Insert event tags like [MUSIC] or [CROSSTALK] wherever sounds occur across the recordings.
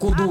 Quando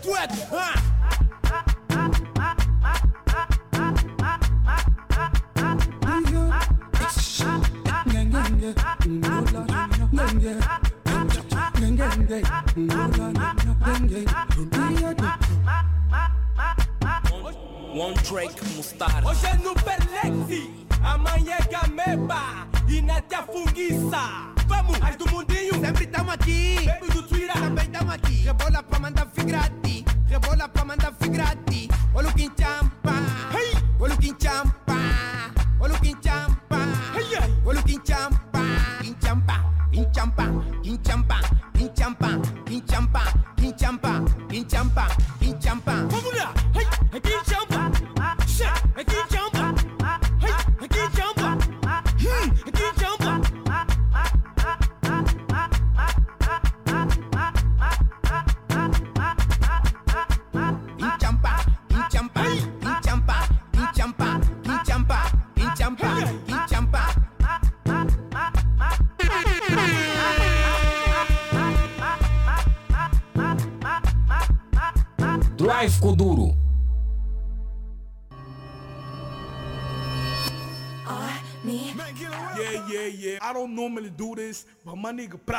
track, huh? One Drake Mustard. Hoje é no Pelexi, amanhã é Gameba e na Tia Funguiça. Vamos, as do mundinho, sempre tamo aqui. Baby do Twitter, também tamo aqui. Rebola pra mandar figrati,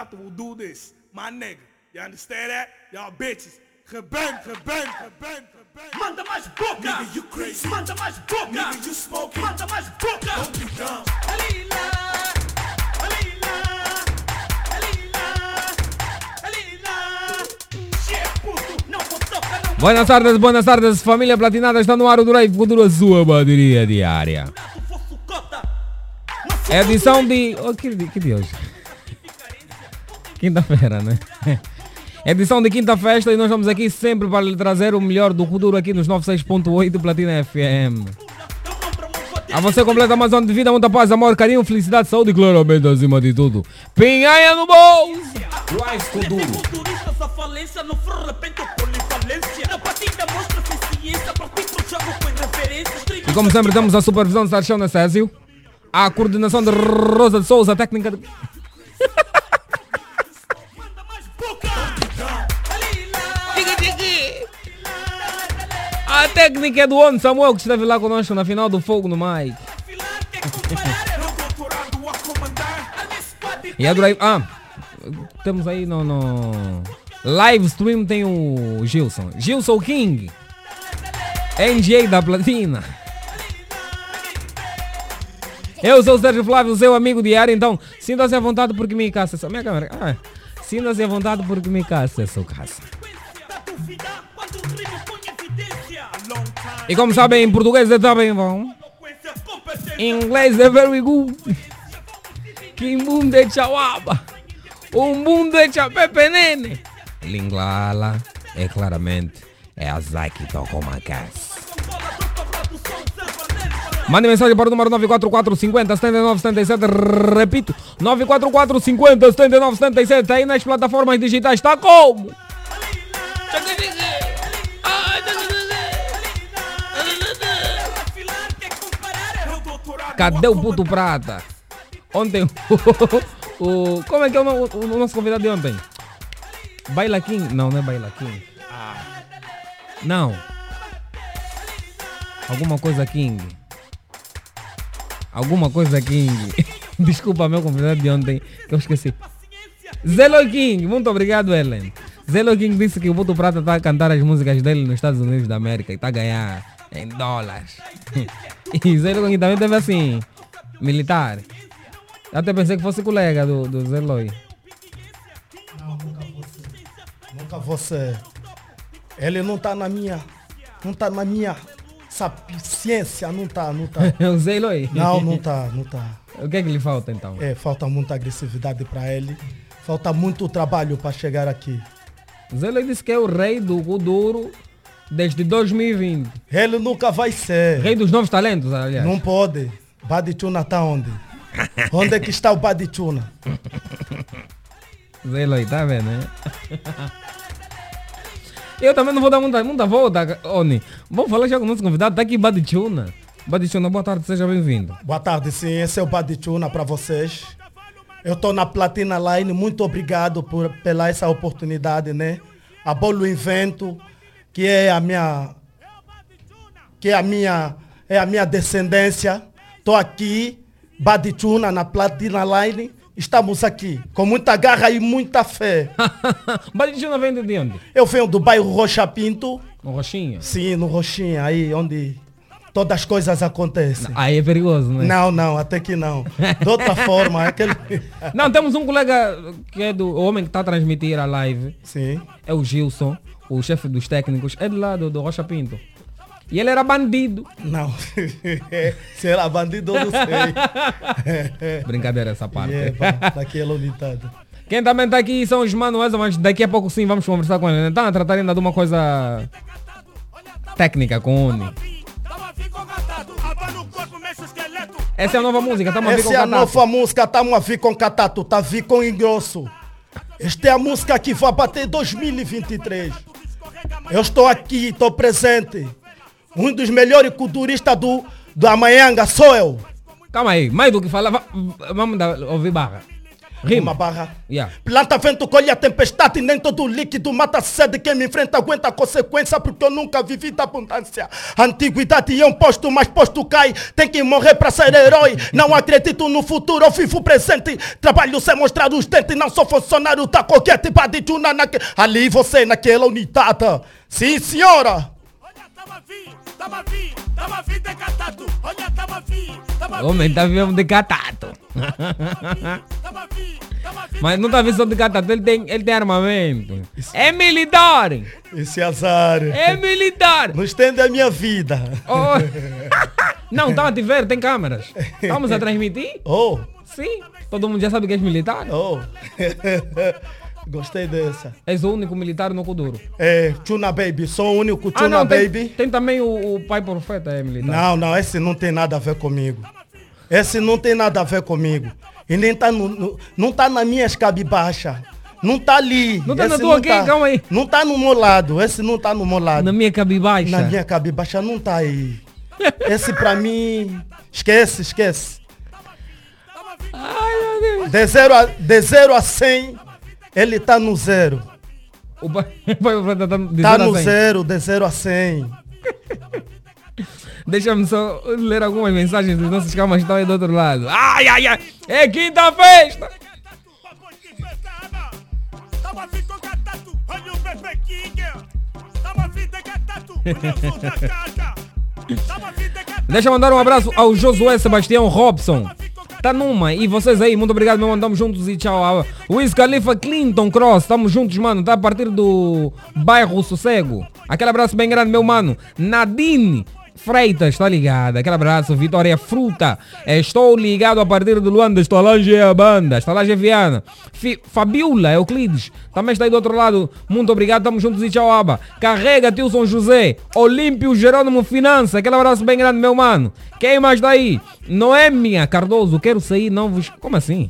Prato will do this. My nigga. You understand that? Y'all bitches. Gebang, gebang, gebang, gebang. Manda mais boca! Nigga, you crazy. Manda mais boca! Nigga, you smoking. Manda mais boca! Don't be dumb. Alila! Buenas tardes, buenas tardes, família platinada. Está no ar o Drive Kuduro, a sua bateria diária. sucota! Edição de. Oh, que, que dia hoje? Quinta-feira, né? [LAUGHS] Edição de quinta-festa e nós estamos aqui sempre para lhe trazer o melhor do Kuduro aqui nos 96.8 Platina FM. A você completa mais ano de vida, muita paz, amor, carinho, felicidade, saúde e claramente acima de tudo. Pinhanha no bolso! Com E como sempre temos a supervisão de Sarchão Necésio, a coordenação de Rosa de Souza, a técnica de... [LAUGHS] A técnica é do Ono Samuel que esteve lá conosco na final do Fogo no Mike. E a Drive. Ah, temos aí no, no live stream tem o Gilson. Gilson King. NJ da Platina. Eu sou o Sérgio Flávio, seu amigo diário, então sinta-se à vontade porque me caça. essa- Minha câmera. Ah, sinta-se à vontade porque me caça essa caça. E como sabem, em português é também bom. Em inglês é very good. Que mundo é chawaba. O mundo é chapepenene. Linglala é claramente é a Zaki Tokomacas. Mande mensagem para o número 944 50 79 77. Repito, 944 50 79 77. Aí nas plataformas digitais está como? Cadê o puto prata? Ontem o, [LAUGHS] o- Como é que é o, no- o nosso convidado de ontem? Baila King? Não, não é Baila King. Não. Alguma coisa King. Alguma coisa King. [LAUGHS] Desculpa, meu convidado de ontem, que eu esqueci. Zelo King, muito obrigado, Ellen. Zelo King disse que o Puto Prata está a cantar as músicas dele nos Estados Unidos da América e está a ganhar em dólares. [LAUGHS] [LAUGHS] E Zelo King também teve assim, militar. Até pensei que fosse colega do, do Zé Loi. Não, nunca você. Nunca você. Ele não tá na minha. Não tá na minha sapiência, não tá, não tá. [LAUGHS] o Zé Loi? Não, não tá, não tá. O que é que lhe falta então? É, falta muita agressividade para ele. Falta muito trabalho para chegar aqui. O Zé Loi disse que é o rei do Kuduro desde 2020. Ele nunca vai ser. Rei dos novos talentos, aliás. Não pode. Badichuna tá onde? onde é que está o Badichuna? Zé Loi, tá vendo, né? Eu também não vou dar muita, muita volta, Oni. Vamos falar já com o nosso convidado. Tá aqui Badichuna. Badichuna, boa tarde, seja bem-vindo. Boa tarde, sim. Esse é o Badichuna para vocês. Eu estou na Platina Line. Muito obrigado por, pela essa oportunidade, né? A Bolo Invento, que é a minha... Que é a minha... É a minha descendência. Estou aqui, Badichuna, na Platina Line. Estamos aqui, com muita garra e muita fé. [LAUGHS] Badichuna vem de onde? Eu venho do bairro Rocha Pinto. No Roxinha? Sim, no Roxinha, aí onde todas as coisas acontecem. Aí é perigoso, né? Não, não, até que não. De outra [LAUGHS] forma, é aquele. Não, temos um colega que é do o homem que está a transmitir a live. Sim. É o Gilson, o chefe dos técnicos. É de lá do, do Rocha Pinto. E ele era bandido. Não. [LAUGHS] Se era bandido, eu não sei. [LAUGHS] Brincadeira essa parte. É, daquela unidade. Quem também está aqui são os manuais, mas daqui a pouco sim vamos conversar com ele. Está a tratar ainda de uma coisa técnica com o Uni. Essa é a nova música, estamos a vir com Essa é a nova música, estamos a vir com Catato, tá a vir com engrosso. Esta é a música que vai bater 2023. Eu estou aqui, estou presente. Um dos melhores culturistas do, do Amanhanga sou eu. Calma aí, mais do que falar, va- vamos dar, ouvir barra. Rima. Uma barra. Yeah. Planta vento, colhe a tempestade, nem todo líquido mata a sede. Quem me enfrenta aguenta a consequência, porque eu nunca vivi da abundância. Antiguidade é um posto, mas posto cai. Tem que morrer para ser herói. Não acredito no futuro, eu vivo o presente. Trabalho sem mostrar os dentes, não sou funcionário da qualquer tipo de tuna. Naque... Ali você, naquela unidade. Sim, senhora. O homem está vivendo de catato. Mas não está vivendo só de catato, ele tem, ele tem armamento. É militar! Esse azar. É militar! Não estende a minha vida. Oh. [LAUGHS] Não, estão a te ver, tem câmeras. Estamos a transmitir? Oh, Sim. Todo mundo já sabe que és militar. oh. [LAUGHS] Gostei dessa. És o único militar no Kuduro. É, Tuna Baby, sou o único Tuna Ah, não, tem, Baby. tem também o, o pai profeta, é militar. Não, não, esse não tem nada a ver comigo. Esse não tem nada a ver comigo. E nem tá no, no- não tá na minha escabe baixa. Não tá ali. Não tá na Esse tua aqui? Calma aí. Não tá no meu lado. Esse não tá no meu lado. Na minha cabibaixa. Na minha cabe baixa não tá aí. Esse pra mim. Esquece, esquece. Ai, meu Deus. De 0 a, de zero a 100, ele tá no zero. O [LAUGHS] pai, tá, de Tá zero no cem. zero, de 0 a 100. [LAUGHS] Deixa-me só ler algumas mensagens dos nossos camas que estão aí do outro lado. Ai, ai, ai. É quinta festa. Deixa eu mandar um abraço ao Josué Sebastião Robson. Tá numa. E vocês aí, muito obrigado, meu mano. Tamo juntos e tchau. Wiz Khalifa Clinton Cross. Tamo juntos, mano. Tá a partir do bairro Sossego. Aquele abraço bem grande, meu mano. Nadine Freitas, tá ligado? Aquele abraço, Vitória Fruta. Estou ligado a partir do Luanda. Estalagem é a banda. Estalagem é Viana. Fi, Fabiola Euclides. Também está aí do outro lado. Muito obrigado. Tamo juntos e tchau, aba. Carrega, tio São José. Olímpio Jerônimo Finança. Aquele abraço bem grande, meu mano. Quem mais está aí? Noêmia Cardoso. Quero sair, não vos... Como assim?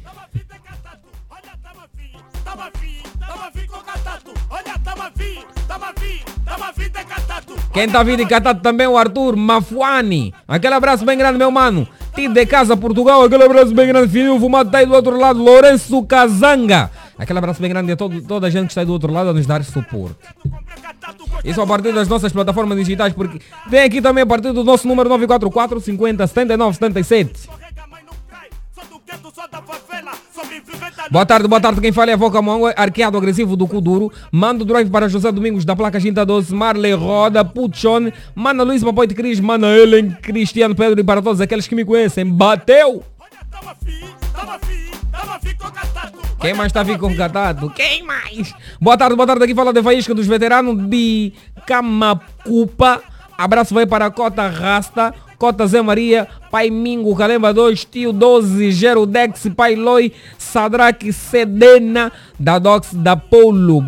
Quem tá em Catato também é o Arthur Mafuani. Aquele abraço bem grande, meu mano. Tido de Casa, Portugal. Aquele abraço bem grande. Fininho fumado tá aí do outro lado. Lourenço Kazanga. Aquele abraço bem grande a todo, toda a gente que está aí do outro lado a nos dar suporte. Isso a partir das nossas plataformas digitais, porque tem aqui também a partir do nosso número 944 50 79 77. Boa tarde, boa tarde. Quem fala é a Voca Mongo, arqueado agressivo do Kuduro. Manda o drive para José Domingos da placa Ginta Doce, Marley Roda, Puchone, Mana Luiz Papai de Cris, Mana Ellen, Cristiano Pedro e para todos aqueles que me conhecem. Bateu! Quem mais está a com catado? Quem mais? Boa tarde, boa tarde. Aqui fala de Faísca dos veteranos de Camacupa. Abraço vai para Cota Rasta, Cota Zé Maria, Pai Mingo, Calemba 2, Tio 12, Gerodex, Pai Loi, Sadraque Sedena, da Dox, da Polo,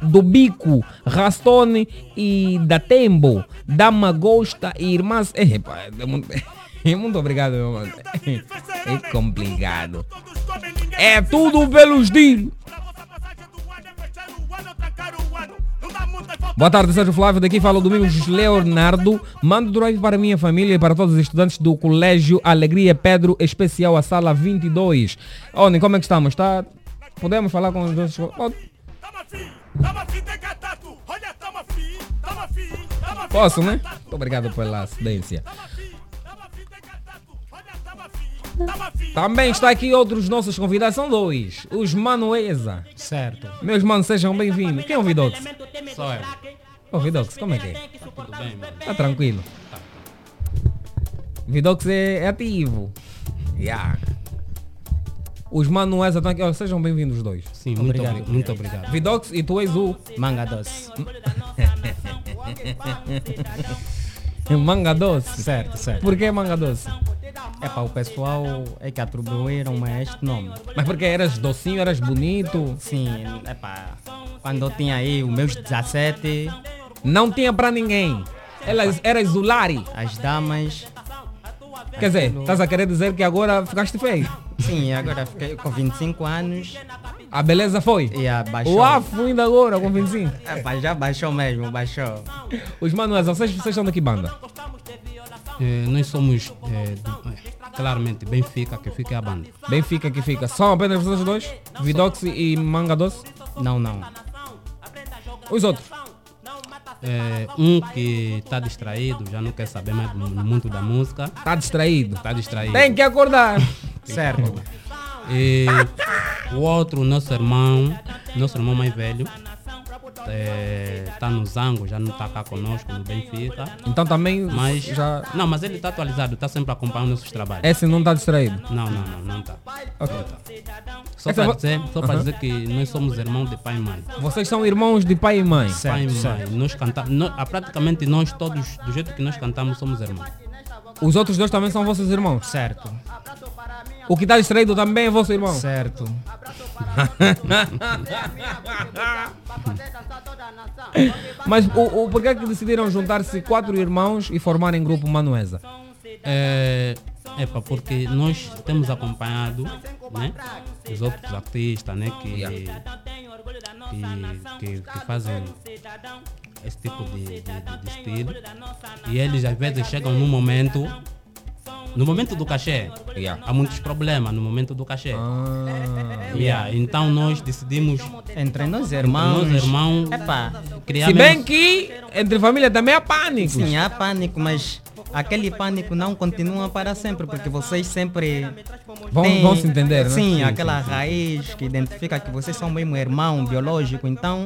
do Bico, Rastone e da Tembo, da Magosta e Irmãs. É, pá, [LAUGHS] é muito, muito obrigado, meu mano. [LAUGHS] É complicado. É tudo pelo estilo. Boa tarde, Sérgio Flávio. Daqui fala o Domingos Leonardo. Mando drive para a minha família e para todos os estudantes do Colégio Alegria Pedro, especial a sala 22. Oni, como é que estamos? Tá? Podemos falar com os nossos... Posso, né? Muito obrigado pela cedência. Também está aqui outros nossos convidados, são dois. Os Manueza. Certo. Meus manos, sejam bem-vindos. Quem é o Vidox? Só eu. Ô, Vidox, como é que é? Tudo bem, mano. Tá tranquilo. Vidox é, é ativo. Yeah. Os Manueza estão aqui. Sejam bem-vindos os dois. Sim, muito Obrigado. obrigado. Muito obrigado. Vidox e tu és o Manga doce. [LAUGHS] Manga Doce. Certo, certo. Por que Manga Doce? É para o pessoal é que atribuíram a este nome. Mas porque eras docinho, eras bonito. Sim, é para quando eu tinha aí os meus 17, Não tinha pra ninguém. Elas, eras Zulari. as damas. Quer dizer, estás a querer dizer que agora ficaste feio. Sim, agora fiquei com 25 anos A beleza foi. e abaixou. O afro ainda agora com 25. É, pá, já baixou mesmo, baixou. Os Manueza, vocês, vocês são daqui banda? Eh, nós somos, do- eh, claramente, Benfica, que fica a banda. Benfica que fica. São apenas vocês dois? Vidox e Manga Doce? Não, não. Os outros? Eh, um que está distraído, já não quer saber mais muito da música, Tá distraído. está distraído. Tem que acordar. [LAUGHS] Certo. E o outro, nosso irmão, nosso irmão mais velho, está no Zango, já não está cá conosco no Benfica. Então também Mas já. Não, mas ele está atualizado, está sempre acompanhando nossos trabalhos. Esse não tá distraído. Não, não, não, não está. Ok. Só Essa para dizer, só para dizer que nós somos irmãos de pai e mãe. Vocês são irmãos de pai e mãe. pai e Certo, mãe. Nós cantamos, nós, ah, praticamente nós todos, do jeito que nós cantamos, somos irmãos. Os outros dois também são vossos irmãos. Certo. O que tá distraído também é vosso irmão. Certo. [LAUGHS] Mas o, o, por que é que decidiram juntar-se quatro irmãos e formarem grupo Manueza? É, epa, porque nós temos acompanhado né, os outros artistas né, que, que, que, que fazem esse tipo de, de, de- de estilo. E eles às vezes chegam num momento. No momento do cachê, Yeah. há muitos problemas no momento do cachê. Ah. Yeah, Então nós decidimos, Entre nós irmãos. nós irmãos, Epá, criar Se bem que entre família também há pânico. sim, há pânico, mas aquele pânico não continua para sempre, porque vocês sempre. Vão- têm- vão se entender, né? Sim, Sim, aquela raiz que identifica que vocês são mesmo irmão biológico. Então,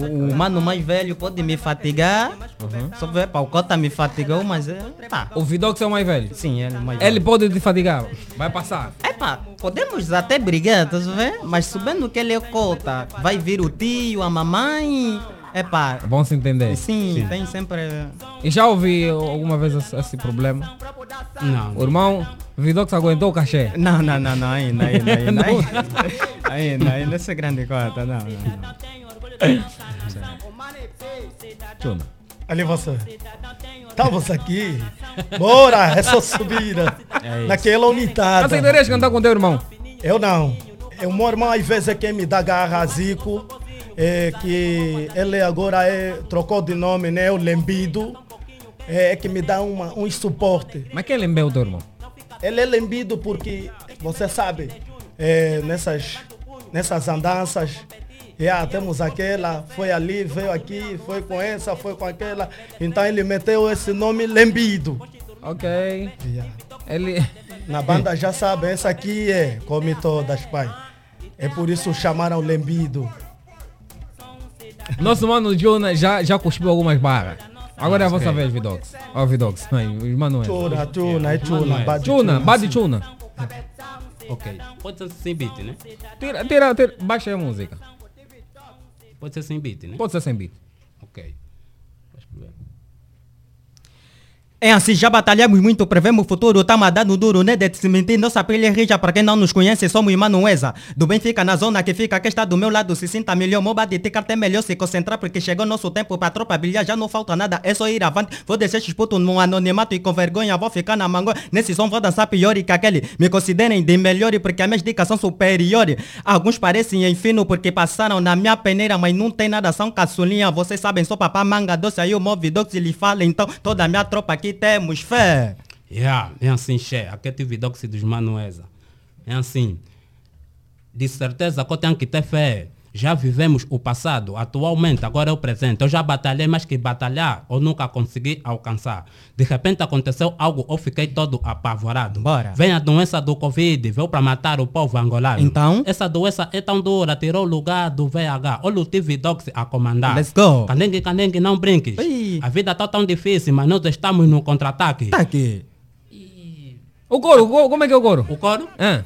o, o mano mais velho pode me fatigar. Uhum. Só ver, pá, o Cota me fatigou, mas é. Tá. O Vidox é o mais velho. Sim, ele é mais Ele velho. pode te fadigar. Vai passar. Epá, podemos até brigar, tá vendo? Mas sabendo que ele é Cota, vai vir o tio, a mamãe. Epá, Vão se entender. sim, tem sempre. E já ouvi alguma vez esse, esse problema? Não, O irmão Vidox aguentou o cachê. Não, não, não, não, ainda, ainda, ainda. ainda, ainda, ainda esse grande Cota, não, não, não. Chuna. Ali você. Estamos aqui. Bora, é só subir. Naquela unidade. Aceitarias cantar com teu irmão? Eu não. O meu irmão às vezes é quem me dá garra, Zico. É que ele agora é, trocou de nome, né? O Lembido. É que me dá uma, um suporte. Mas quem lembeu o teu irmão? Ele é lembido porque, você sabe, é, nessas, nessas andanças, já temos aquela, foi ali, veio aqui, foi com essa, foi com aquela. Então ele meteu esse nome Lembido. Ok. Já. Ele. Na banda já sabe, essa aqui é, come todas, pai. É por isso chamaram Lembido. Nosso mano Juna já, já cuspiu algumas barras. Agora é a vossa vez, Vidox. Ó, Vidox. Aí, os Manuel. É chuna. Manuel. bate Chuna, chuna, bate sim. chuna. Ok. Pode ser sem beat, né? Tira, tira, tira, baixa a música. Pode ser sem beat, né? Pode ser sem beat. Ok. Deixa eu ver. É assim, já batalhamos muito, prevemos o futuro, tá dando duro, né? De se mentir, nossa pele é rija, pra quem não nos conhece, somos Manuesa. Do bem fica na zona que fica, que está do meu lado, se sinta melhor, moba de ticar até melhor se concentrar, porque chegou nosso tempo pra tropa brilhar, já não falta nada, é só ir avante. Vou descer disputo no anonimato e com vergonha, vou ficar na mangoa. Nesse som vou dançar pior que aquele. Me considerem de melhor, porque as minhas dicas são superiores. Alguns parecem enfino, porque passaram na minha peneira, mas não tem nada, são caçulinha. Vocês sabem, sou papá manga doce, aí o movidox lhe fala, então toda a minha tropa aqui temos fé. Yeah, é assim, che. Aqui TV Doxy dos Manuesa. É assim. De certeza que eu tenho que ter fé. Já vivemos o passado, atualmente, agora é o presente. Eu já batalhei mais que batalhar, eu nunca consegui alcançar. De repente aconteceu algo, eu fiquei todo apavorado. Bora. Vem a doença do Covid, veio para matar o povo angolano. Então? Essa doença é tão dura, tirou o lugar do VH. Olha o TV Doxy a comandar. Let's go. Candengue, candengue, não brinques. Ui. A vida tá tão difícil, mas nós estamos no contra-ataque. Tá aqui. O coro, o coro, como é que é o coro? O coro? Ah.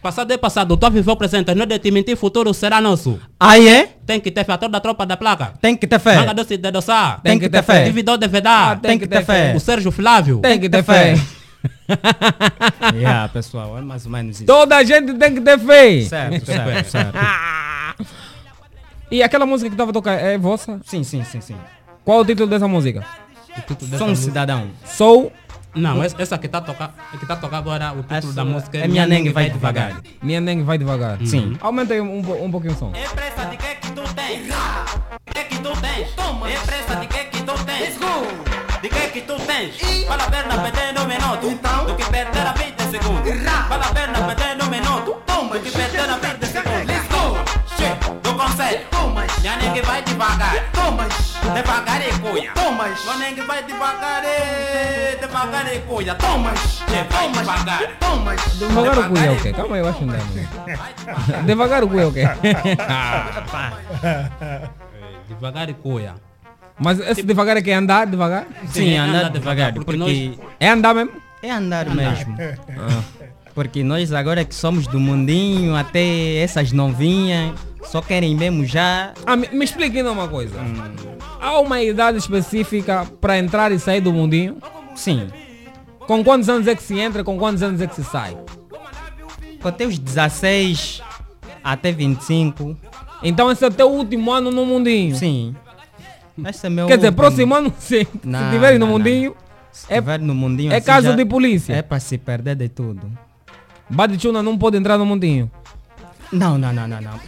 Passado é passado, tu viveu o presente, não é de te mentir, futuro será nosso. Aí é? Tem que ter fé, toda a tropa da placa. Tem que ter fé. Manga doce de adoçar. Tem que ter fé. Dividor de vedar. Tem que ter fé. O Sérgio Flávio. Tem que ter fé. [LAUGHS] yeah, pessoal, é mais ou menos isso. Toda a gente tem que ter fé. Certo, certo, [LAUGHS] certo. E aquela música que estava tocando é vossa? Sim, sim, sim, sim. Qual o título dessa música? O título dessa Sou um música- cidadão. Sou Não, essa, essa que tá tocando, que tá tocando agora, o título Essa da música é Minha Nengue Vai Devagar. Minha Nengue Vai Devagar. Sim. Aumenta aí um, um pouquinho o som. É pressa de que que tu tens? Que que tu tens? Toma. É pressa de que que tu tens? Let's go. De que que tu tens? Vale a pena perder no minuto. Então. Do que perder a 20 segundos. Vale a pena perder no minuto. Toma. Do que perder a 20 segundos. Conselho. Toma. Minha ninguém vai devagar. Toma. Devagar e cuia. Toma. Minha ninguém vai devagar e devagar e cuia. Toma. Che, vai devagar. Devagar o cu é o quê? Calma aí, eu acho que não é. Devagar o cu é o quê? [LAUGHS] Devagar e cuia. Mas esse devagar é que é andar devagar? Sim, é andar andar devagar, devagar, porque, porque É andar mesmo? é andar mesmo. [LAUGHS] Porque nós agora que somos do mundinho, até essas novinhas, só querem mesmo já. Ah, me, me ainda uma coisa. Há uma idade específica para entrar e sair do mundinho? Sim. Com quantos anos é que se entra, com quantos anos é que se sai? Até os 16 até 25. Então esse é o teu último ano no mundinho? Sim. Esse é meu Quer dizer, último. próximo ano, se, se Não, tiverem no não, não. mundinho, Se é, tiver no mundinho é assim, caso de polícia. É para se perder de tudo. Badichuna não pode entrar no mundinho. Não, não, não, não, não.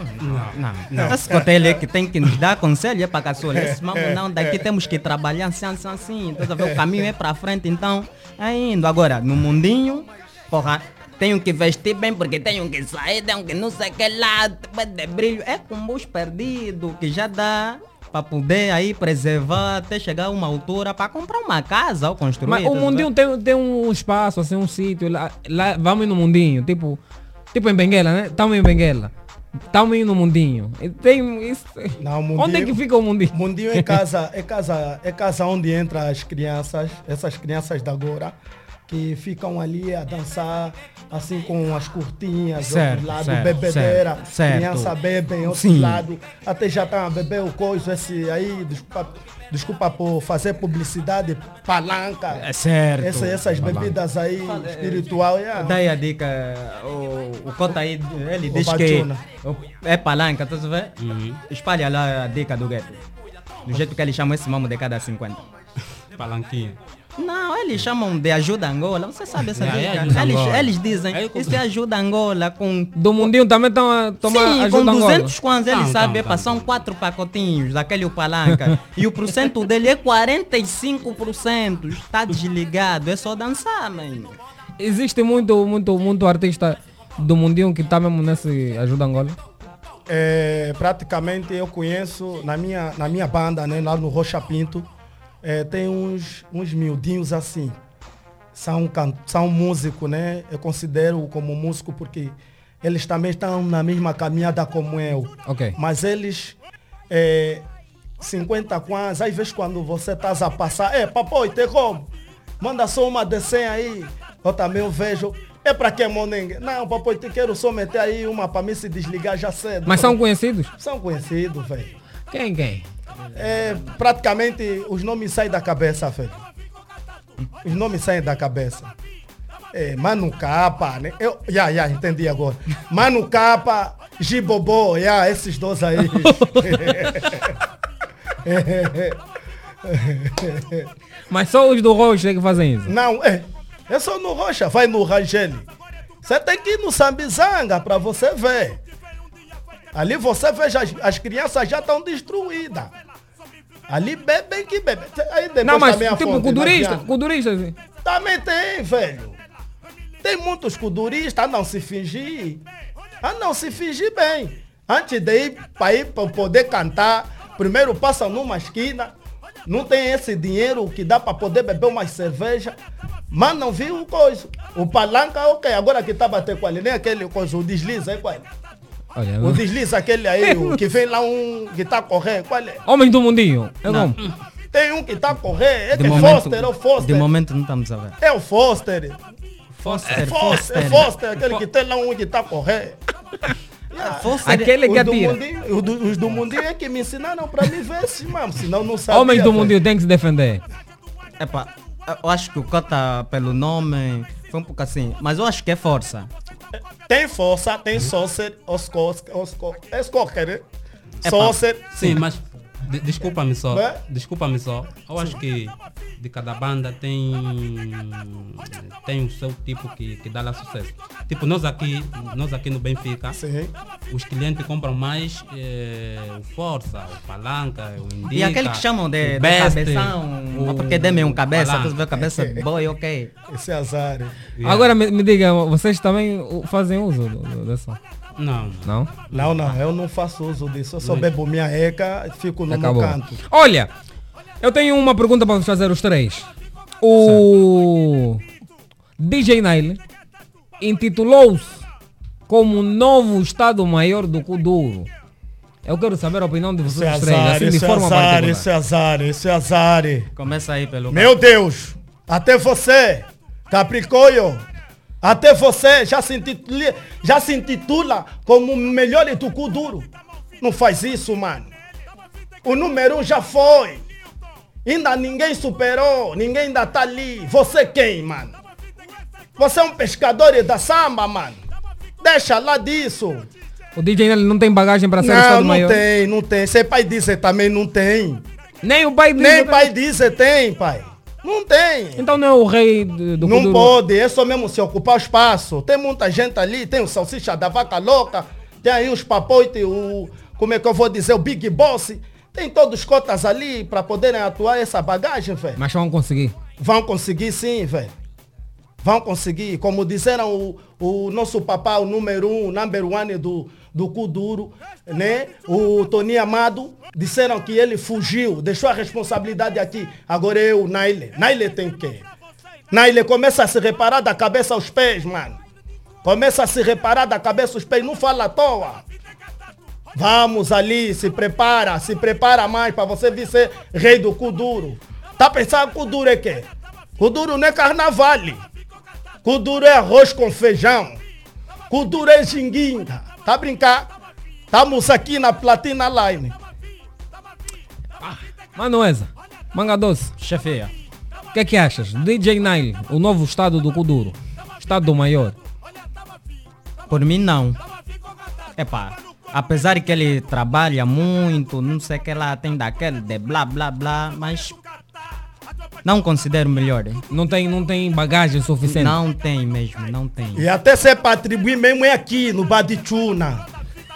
Não, não. Esse cotelho é que tem que nos dar conselho é para caçula. Esse mamo não, daqui temos que trabalhar assim, assim, assim. Então, o caminho é para frente, então é indo. Agora, no mundinho, porra, tenho que vestir bem porque tenho que sair, tenho que não sei o que lá, de brilho. É com luz perdido que já dá para poder aí preservar até chegar a uma altura para comprar uma casa ou construir. Mas o tá mundinho tem, tem um espaço, assim, um sítio. Lá, lá, vamos no mundinho, tipo, tipo em Benguela, né? Estamos em Benguela. Estamos indo no mundinho. Tem isso. Não, Onde é mundinho- que fica o mundinho? Mundinho é [LAUGHS] casa, é casa, é casa onde entram as crianças, essas crianças da agora, que ficam ali a dançar, assim com as curtinhas, Certo, outro lado, certo, bebedeira, certo, certo. criança bebe outro Sim. lado, até já estão a beber o coisa, esse aí, desculpa, desculpa por fazer publicidade, palanca, É certo. essa- essas bebidas aí, espiritual, é, Daí a dica, o, o Cota aí, ele O diz que é palanca, tá vendo? Espalha lá a dica do gueto. Do jeito que eles chamam esse mamo de cada 50. Palanquinha. Não, eles chamam de ajuda Angola. Você sabe essa É, é eles, eles dizem, como- isso é ajuda Angola com... Do mundinho também estão a tomar Sim, com ajuda Angola. 200 kwanzas, ele Não, sabe, não, são não. quatro pacotinhos daquele palanca. [LAUGHS] e o porcento dele é 45%. Está desligado, é só dançar, mano. Existe muito, muito, muito artista do mundinho que está mesmo nesse ajuda Angola. É, praticamente eu conheço na minha, na minha banda, né, lá no Rocha Pinto, é, tem uns, uns miudinhos assim. São, são músicos, né? Eu considero como músico porque eles também estão na mesma caminhada como eu. Ok. Mas eles, é, 50 quans, às vezes quando você tá a passar, é, papai, tem como? Manda só uma de 100 aí. Eu também vejo, É pra que Monengue? Não, papai, te quero só meter aí uma pra mim se desligar já cedo. Mas são conhecidos? São conhecidos, velho. Quem, quem? É, praticamente os nomes saem da cabeça, velho. Os nomes saem da cabeça. É, Mano Capa, né? Eu, já, já, entendi agora. Mano Capa, Gibobô, já, esses dois aí. [LAUGHS] Mas só os do Rocha que fazem isso. Não, é. É só no Rocha, vai no Rangel. Você tem que ir no Sambizanga pra você ver. Ali você vê, já, as crianças já estão destruídas. Ali bebem que bebem. Aí depois Não, mas também a tipo, culturista, culturista. Também tem, velho. Tem muitos kuduristas a não se fingir. A não se fingir bem. Antes de ir para ir para poder cantar, primeiro passam numa esquina. Não tem esse dinheiro que dá para poder beber uma cerveja. Mas não viu o coisa. O palanca, ok. Agora que tá batendo com ele, nem aquele coisa, o desliza, é qual é? Olha, O desliza aquele aí, o que vem lá um que tá correndo, qual é? Homens do mundinho. É como? Tem um que tá correndo, é De que momento, Foster, é o Foster. de momento não estamos a ver. É o Foster. Foster, É Foster, é Foster, aquele que tem lá um que tá correndo. Yeah. Foster, Aquele que Os do, atira. mundinho, os, do, os do mundinho é que me ensinaram pra me ver assim, mano. Senão não sabia. Homens do mundinho têm que se defender. Epa, eu acho que o Cota, pelo nome, foi um pouco assim. Mas eu acho que é força. Tem força, tem sócer, Oscar, Oscar, né? Epa. Sócer. Sim, mas de- desculpa-me só. É? Desculpa-me só. Eu acho que de cada banda tem tem o seu tipo que, que dá lá sucesso. Tipo, nós aqui, nós aqui no Benfica, Sim. os clientes compram mais eh, o Força, o Palanca, o Indica. E aquele que chamam de, o de Best, cabeção, o- porque dê-me um cabeça, tu vê cabeça, [LAUGHS] boy, ok. Esse é azar. Yeah. Agora me, me diga, vocês também fazem uso do, do, dessa? Não, não. Não? Não, eu não faço uso disso. Eu só bebo minha eca e fico no meu Acabou. canto. Olha, eu tenho uma pergunta para vos fazer os três. O DJ Nile intitulou-se como novo Estado-Maior do Kuduro. Eu quero saber a opinião de Esse vocês é três, azar, assim de esse é forma azar, particular. esse é azar, esse azar. Começa aí pelo... Meu Deus, até você, Capricórnio, até você já se intitula, já se intitula como o melhor do cu duro. Não faz isso, mano. O número um já foi. Ainda ninguém superou, ninguém ainda tá ali. Você quem, mano? Você é um pescador da samba, mano. Deixa lá disso. O DJ não tem bagagem para ser Não, não Estado-Maior? tem, não tem. Seu pai disse também não tem. Nem o pai Nem diz- pai disse tem, pai. Não tem. Então não é o rei do, do Não pode, é só mesmo se ocupar o espaço. Tem muita gente ali, tem o salsicha da vaca louca, tem aí os papoites, o. Como é que eu vou dizer? O Big Boss. Tem todos os cotas ali para poderem atuar essa bagagem, velho. Mas vão conseguir. Vão conseguir sim, velho. Vão conseguir. Como disseram o, o nosso papá, o número um, o number one do, do Kuduro, né? O Tony Amado, disseram que ele fugiu, deixou a responsabilidade aqui. Agora eu, Naile. Naile tem que. Naile começa a se reparar da cabeça aos pés, mano. Começa a se reparar da cabeça aos pés, não fala à toa. Vamos ali, se prepara, se prepara mais para você vir ser rei do Kuduro. Tá pensando que Kuduro é quê? Kuduro não é carnaval. Kuduro é arroz com feijão. Kuduro é ginguinga. Tá brincar? Estamos aqui na Platina Line. Manuesa, Manga Doce, Chefia. o que é que achas? DJ Nile, o novo Estado do Kuduro. Estado Maior. Por mim, não. Epá, apesar que ele trabalha muito, não sei o que lá, tem daquele de blá blá blá, mas não considero melhor. Não tem, não tem bagagem suficiente. Não tem mesmo, não tem. E até se é para atribuir mesmo é aqui, no Badichuna.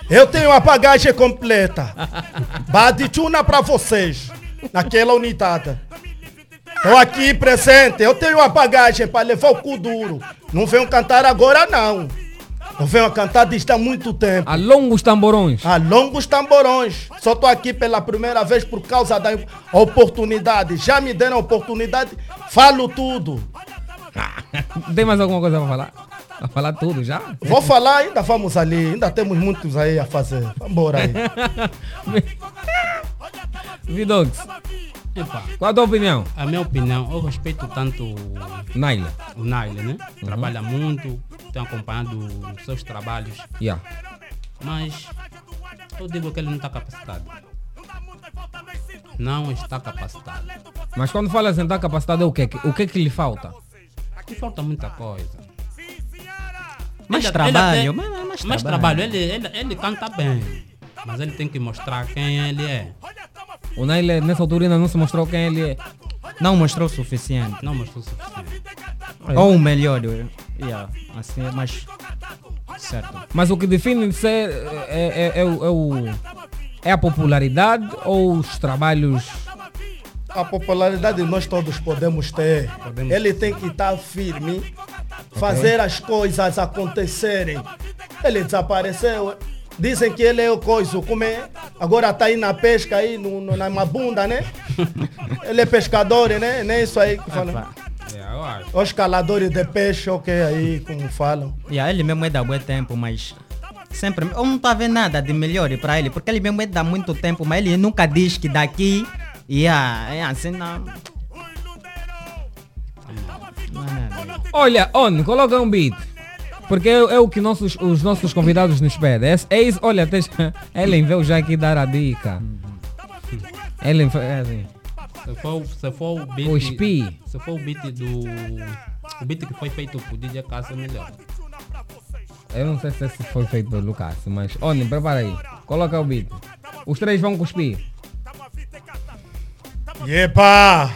Eu tenho a bagagem completa. [LAUGHS] Badichuna para vocês, naquela unidade. Estou aqui presente, eu tenho a bagagem para levar o cu duro. Não venho cantar agora não. Eu venho a cantar desde há muito tempo. A longos tamborões. A longos tamborões. Só tô aqui pela primeira vez por causa da oportunidade. Já me deram a oportunidade, falo tudo. [LAUGHS] Tem mais alguma coisa para falar? Para falar tudo já? Vou falar, ainda vamos ali, ainda temos muitos aí a fazer. Vambora aí. [LAUGHS] Vidox, Epa, qual a tua opinião? a minha opinião, eu respeito tanto o Naila. o Nile, né? Trabalha muito, tenho acompanhado os seus trabalhos, Yeah. mas eu digo que ele não está capacitado. Não está capacitado. Mas quando falas em estar capacitado, é o que, o que é que lhe falta? Aqui falta muita coisa. Mais Ele- trabalho, ele até- mas- mas mais trabalho. trabalho. Ele, ele, ele canta bem, mas ele tem que mostrar quem ele é. O Naile, nessa altura, ainda não se mostrou quem ele é. Não mostrou o suficiente. Não mostrou o suficiente. Ou o melhor, yeah, assim é mais certo. Mas o que define ser é, é, é, o, é, o- é a popularidade ou os trabalhos. A popularidade nós todos podemos ter. Podemos. Ele tem que estar firme, fazer as coisas acontecerem. Ele desapareceu. Dizem que ele é o coisa, como é? Agora está aí na pesca, aí no, no, na Mabunda, né? [LAUGHS] Ele é pescador, né? Nem isso aí que falam. É. Os caladores de peixe, ok, aí como falam. Yeah, ele mesmo é da bom tempo, mas sempre. Eu não estou a ver nada de melhor para ele, porque ele mesmo é da muito tempo, mas ele nunca diz que daqui. Yeah, é assim não. Não é. Olha, On, coloca um beat. Porque é, é o que nossos, os nossos convidados nos pedem. É, é isso, olha, até, [LAUGHS] Ellen veio já aqui dar a dica. Ellen, foi- é assim. Se for, se for o beat. O Spi. Se for o beat do. O beat que foi feito por DJ Cássio é melhor. Eu não sei se esse foi feito pelo Lucas, mas On, prepara aí. Coloca o beat. Os três vão cuspir. Epa!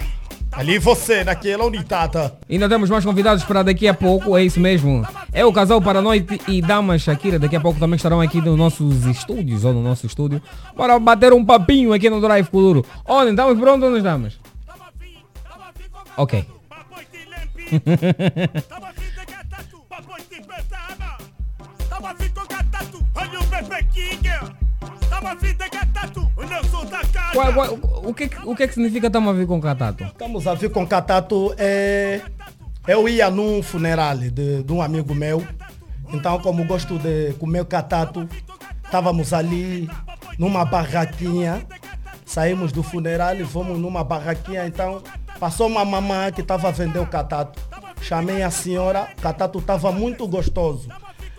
Ali você, naquela unidade. Ainda temos mais convidados para daqui a pouco, é isso mesmo. É o casal para a noite e Dama Shakira. Daqui a pouco também estarão aqui nos nossos estúdios, ou no nosso estúdio, para bater um papinho aqui no Drive Kuduro. Olha, estamos prontos ou não estamos? Ok. [LAUGHS] [LAUGHS] Qual- qual- o, que, que- o que é que significa estamos a vir com Catato? Estamos a vir com Catato. É... Eu ia num funeral de, de um amigo meu. Então, como gosto de comer catato, estávamos ali numa barraquinha. Saímos do funeral e fomos numa barraquinha. Então, passou uma mamã que estava a vender o catato. Chamei a senhora, o catato estava muito gostoso.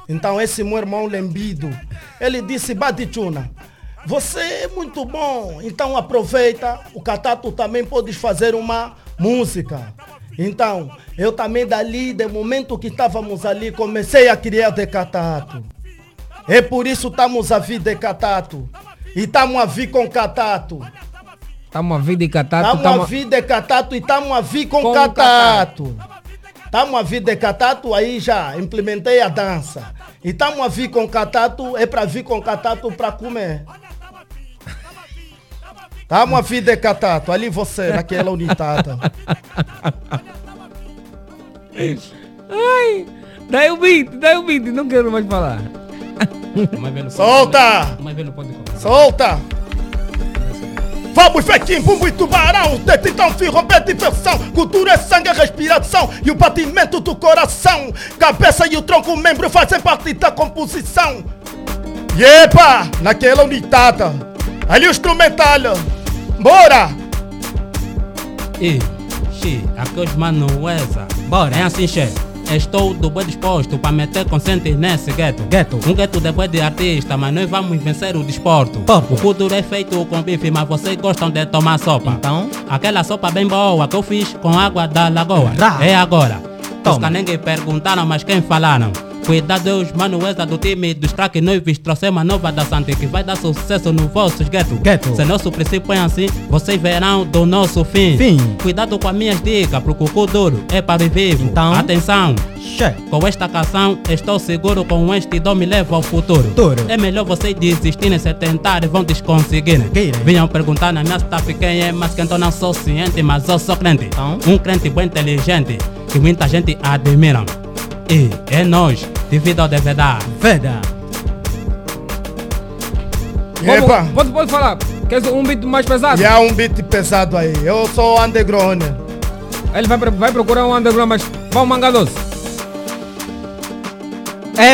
Então, esse meu irmão lembido, ele disse, Badichuna, você é muito bom, então aproveita. O Catato também pode fazer uma música. Então, eu também dali, de momento que estávamos ali, comecei a criar de Catato. É por isso estamos a vir de Catato. E estamos a vir com Catato. Estamos a vir de Catato. Estamos a vir de Catato e estamos a vir com, Com Catato. Estamos a vir de Catato, aí já implementei a dança. E estamos a vir com Catato, é para vir com Catato para comer. Estamos a vir de Catato, ali você, naquela unidade. Ai, daí o beat, daí o beat, não quero mais falar. Solta! Solta! Vamos, fequim, bumbo e tubarão. Detentão, fio, romper diversão Cultura é sangue, é respiração. E o batimento do coração. Cabeça e o tronco, membro fazem parte da composição. Epa, naquela unidade Ali o instrumental Bora! E, xi, aqueles manueza. Bora. É assim, che. Estou do bem disposto para meter conscientes nesse gueto. Gueto. Um gueto depois de artista, mas nós vamos vencer o desporto. Porto. O cultura é feito com bife, mas vocês gostam de tomar sopa. Então? Aquela sopa bem boa que eu fiz com água da lagoa. Rá. É agora. Os Toma. canengues perguntaram, mas quem falaram? Cuidado os manueza do time dos craques noivos, trouxemos uma nova dançante que vai dar sucesso no vossos gueto. Gueto. Se nosso princípio é assim, vocês verão do nosso fim. Fim. Cuidado com as minhas dicas, pro cucu duro é para o vivo. Então? Atenção, Che. com esta canção estou seguro com este dom me leva ao futuro. É melhor vocês desistirem, se tentarem, vão desconseguirem. Queirem. Vinham perguntar na minha staff quem é, mas quem então não sou ciente, mas eu sou crente. Então? Um crente bem inteligente, que muita gente admira. E é nós, devido ao DVD. Veda. Epa! pode, pode falar. Quer um beat mais pesado? E há um beat pesado aí Eu sou underground Ele vai, vai procurar um underground, mas vamos manga doce.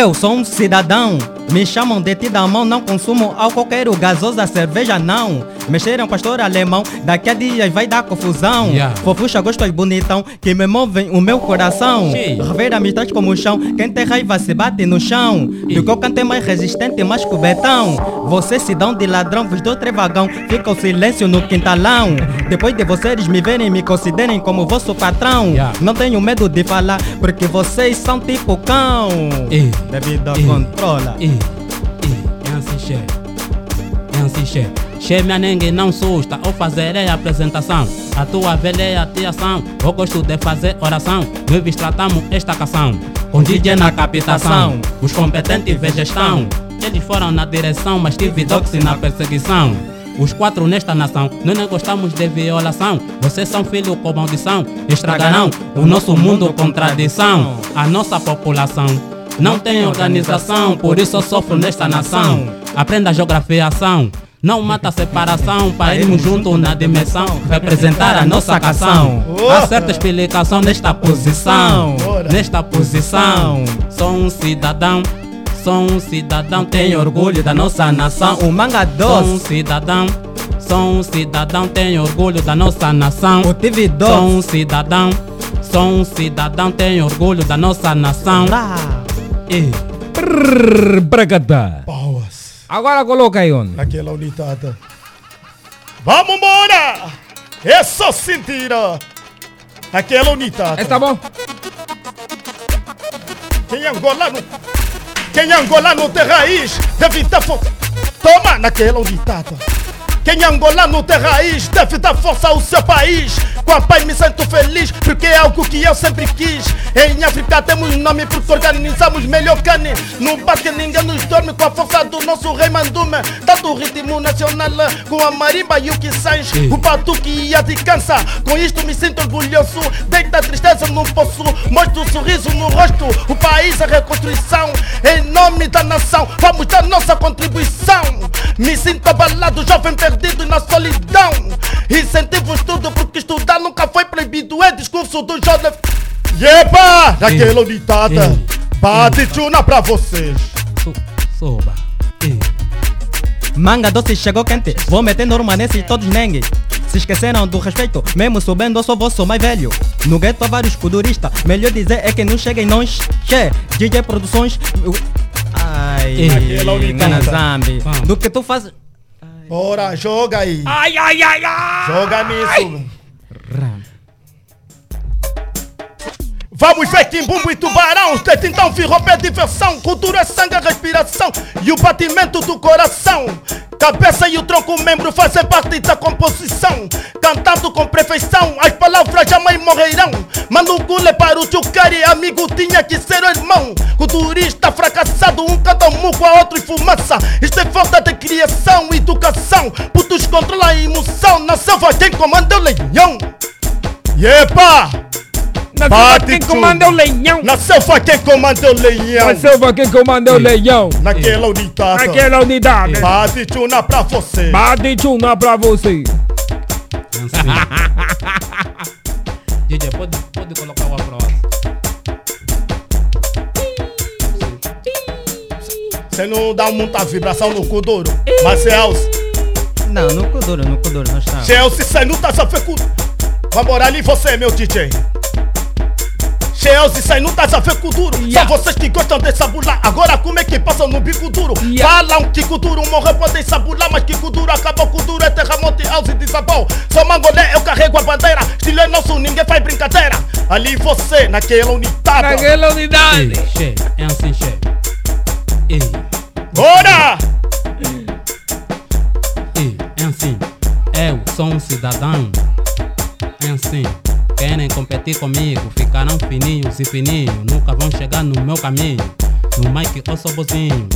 Eu sou um cidadão, me chamam de ti da mão, não consumo álcool, quero gasosa, cerveja não. Mexeram pastor alemão, daqui a dias vai dar confusão. Yeah. Fofucha, gosto e bonitão, que me movem o meu coração. Sim. Rever amizades como o chão, quem tem raiva se bate no chão. Do que eu cantei mais resistente, mais que o betão. Vocês se dão de ladrão, vos dou trevagão, fica o silêncio no quintalão. Depois de vocês me verem, me considerem como vosso patrão. Yeah. Não tenho medo de falar, porque vocês são tipo cão. Ei. Devido a controla. É assim, che. É assim, che. Che, minha nengue não susta, ou fazerei a apresentação. A tua velha é a tiação, eu gosto de fazer oração. Nós tratamos esta canção, com DJ na captação. Os competentes vê gestão, eles foram na direção, mas tive doxy na perseguição. Os quatro nesta nação, nós não gostamos de violação. Vocês são filhos com maldição, estragarão o nosso mundo com tradição. A nossa população não tem organização, por isso eu sofro nesta nação. Aprenda a geografiação. Não mata a separação, para irmos juntos na dimensão, representar a nossa canção. Há certa explicação nesta posição, nesta posição. Sou um cidadão, sou um cidadão, tenho orgulho da nossa nação. O manga Sou um doce, cidadão, sou um cidadão, tenho orgulho da nossa nação. o TV Sou um doce. cidadão, sou um cidadão, tenho orgulho da nossa nação. E. Boas. Agora coloca aí, on. Naquela unidade. Vamos embora! É só sentir. ó. Naquela unidade. Está bom? Quem é angolano? Quem é angolano tem raiz, deve dar força. Toma naquela unidade. Quem é angolano tem raiz, deve dar força ao seu país. Com a pai me sinto feliz, porque é algo que eu sempre quis. Em África temos nome porque organizamos melhor carne. No parque ninguém nos dorme com a força do nosso rei Mandume. Tanto o ritmo nacional com a marimba e o que sais. O batuque e a de cansa. Com isto me sinto orgulhoso. Deita a tristeza, não posso. Mostro um sorriso no rosto. O país é reconstrução. Em nome da nação, vamos dar nossa contribuição. Me sinto abalado, jovem perdido na solidão. Incentivo o estudo porque estudar nunca foi proibido. É discurso do jovem. Yepa! Daquela unidade. Ei. Bate tchuna pra vocês. so, soba. Manga doce chegou quente, vou meter norma nesse todos nengue. Se esqueceram do respeito, mesmo sabendo eu sou vosso mais velho. No gueto há vários kuduristas, melhor dizer é que não cheguem nós. Che, DJ Produções. Ai, Zambi. Vamos. Do que tu fazes. Ora, joga aí. Ai, ai, ai, ai. Joga nisso. Vamos ver Quimbumbo e Tubarão, então virou é diversão, cultura é sangue, respiração e o batimento do coração. Cabeça e o tronco membro fazem parte da composição, cantando com perfeição, as palavras jamais morrerão. Manda um gule para o Chucari, amigo tinha que ser o irmão. Culturista fracassado, um cada muco a outro e fumaça. Isto é falta de criação, educação. Putos controlam a emoção, na selva quem comanda é o leão. Yepa! Na Bate selva quem comanda é o leão. Na selva quem comanda é o leão. Na selva quem comanda é o leão. Naquela unidade. Naquela unidade. Bate tchuna pra você. Bate tchuna pra você. [LAUGHS] DJ, pode, pode colocar uma próxima. Você não dá muita vibração no cu duro. Mas é Elcio. Não, no Kuduro, no Kuduro, nós estamos. Chelsea, você não tá só fecu. Vamos orar ali você, meu DJ. Chelsea, você não tá só fecu duro. Yeah. Só vocês que gostam de sabular. Agora como é que passam no bico duro? Yeah. Falam que Kuduro morreu, podem sabular, mas que Kuduro acabou. Kuduro é terramonte, Alce desabou. Sou mangolé, eu carrego a bandeira. Estilo é nosso, ninguém faz brincadeira. Ali você, naquela unidade. Naquela E, unidade. che, é assim, che. E, Bora! e, é assim. Eu sou um cidadão. É assim. Querem competir comigo, ficarão fininhos e fininhos. Nunca vão chegar no meu caminho. No mic eu sou bozinho.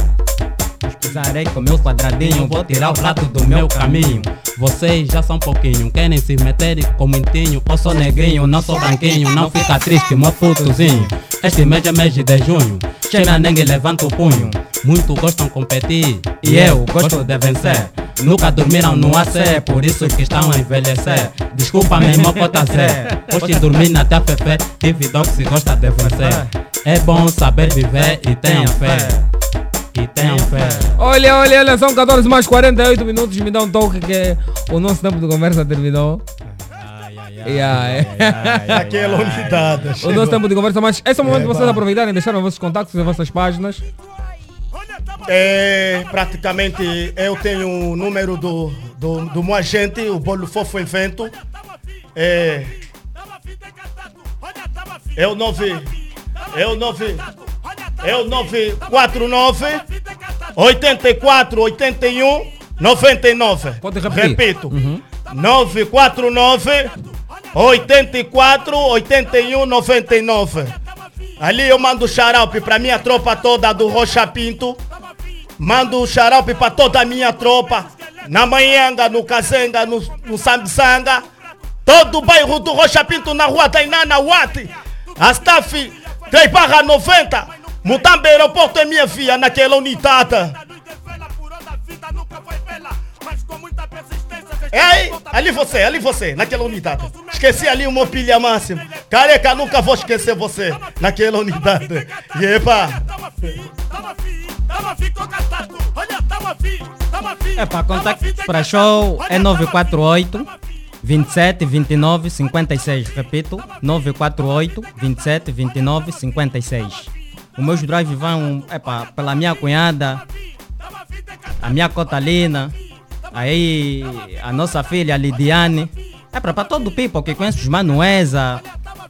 Pisarei com meu quadradinho, vou tirar o rato do meu caminho. Vocês já são pouquinho, querem se meter com muitinho. Eu sou negrinho, não sou branquinho, não fica triste, meu putozinho. Este mês é mês de junho, chega ninguém levanta o punho. Muitos gostam competir e eu gosto de vencer. Nunca dormiram no AC, por isso que estão a envelhecer. Desculpa, meu irmão, cota Zé. Hoje dormir na fé, tive dog se gosta de vencer. É bom saber viver e tenham fé. E tenham fé. Olha, olha, olha, são 14 mais 48 minutos. Me dá um toque que o nosso tempo de conversa terminou. Ai, Yeah, é. Aquela unidade. O chegou. nosso tempo de conversa, mas esse é o momento de vocês vai. aproveitarem, deixarem os vossos contatos e as vossas páginas. É, praticamente eu tenho o número do, do, do meu agente, o Bolo Fofo Evento. É, é o 9. É o 9. É o 949 84 81 99. Pode repetir. Repito. 949 84 81 99. Ali eu mando xarope pra minha tropa toda do Rocha Pinto. Mando xarope pra toda a minha tropa. Na Manhanga, no Kazenga, no, no Sambisanga. Todo o bairro do Rocha Pinto na rua Tainá, na Wati. Astafi 3 barra 90. Mutambe aeroporto é minha filha naquela unidade. É aí, ali você, ali você, naquela unidade. Esqueci ali meu pilha máximo. Careca, nunca vou esquecer você naquela unidade. E epa, É para contato para show é 948 27 29 56. Repito, 948 27 29 56. Os meus drives vão é pá, pela minha cunhada, a minha Cotalina, aí a nossa filha Lidiane. É para todo o people que conhece os Manuesa,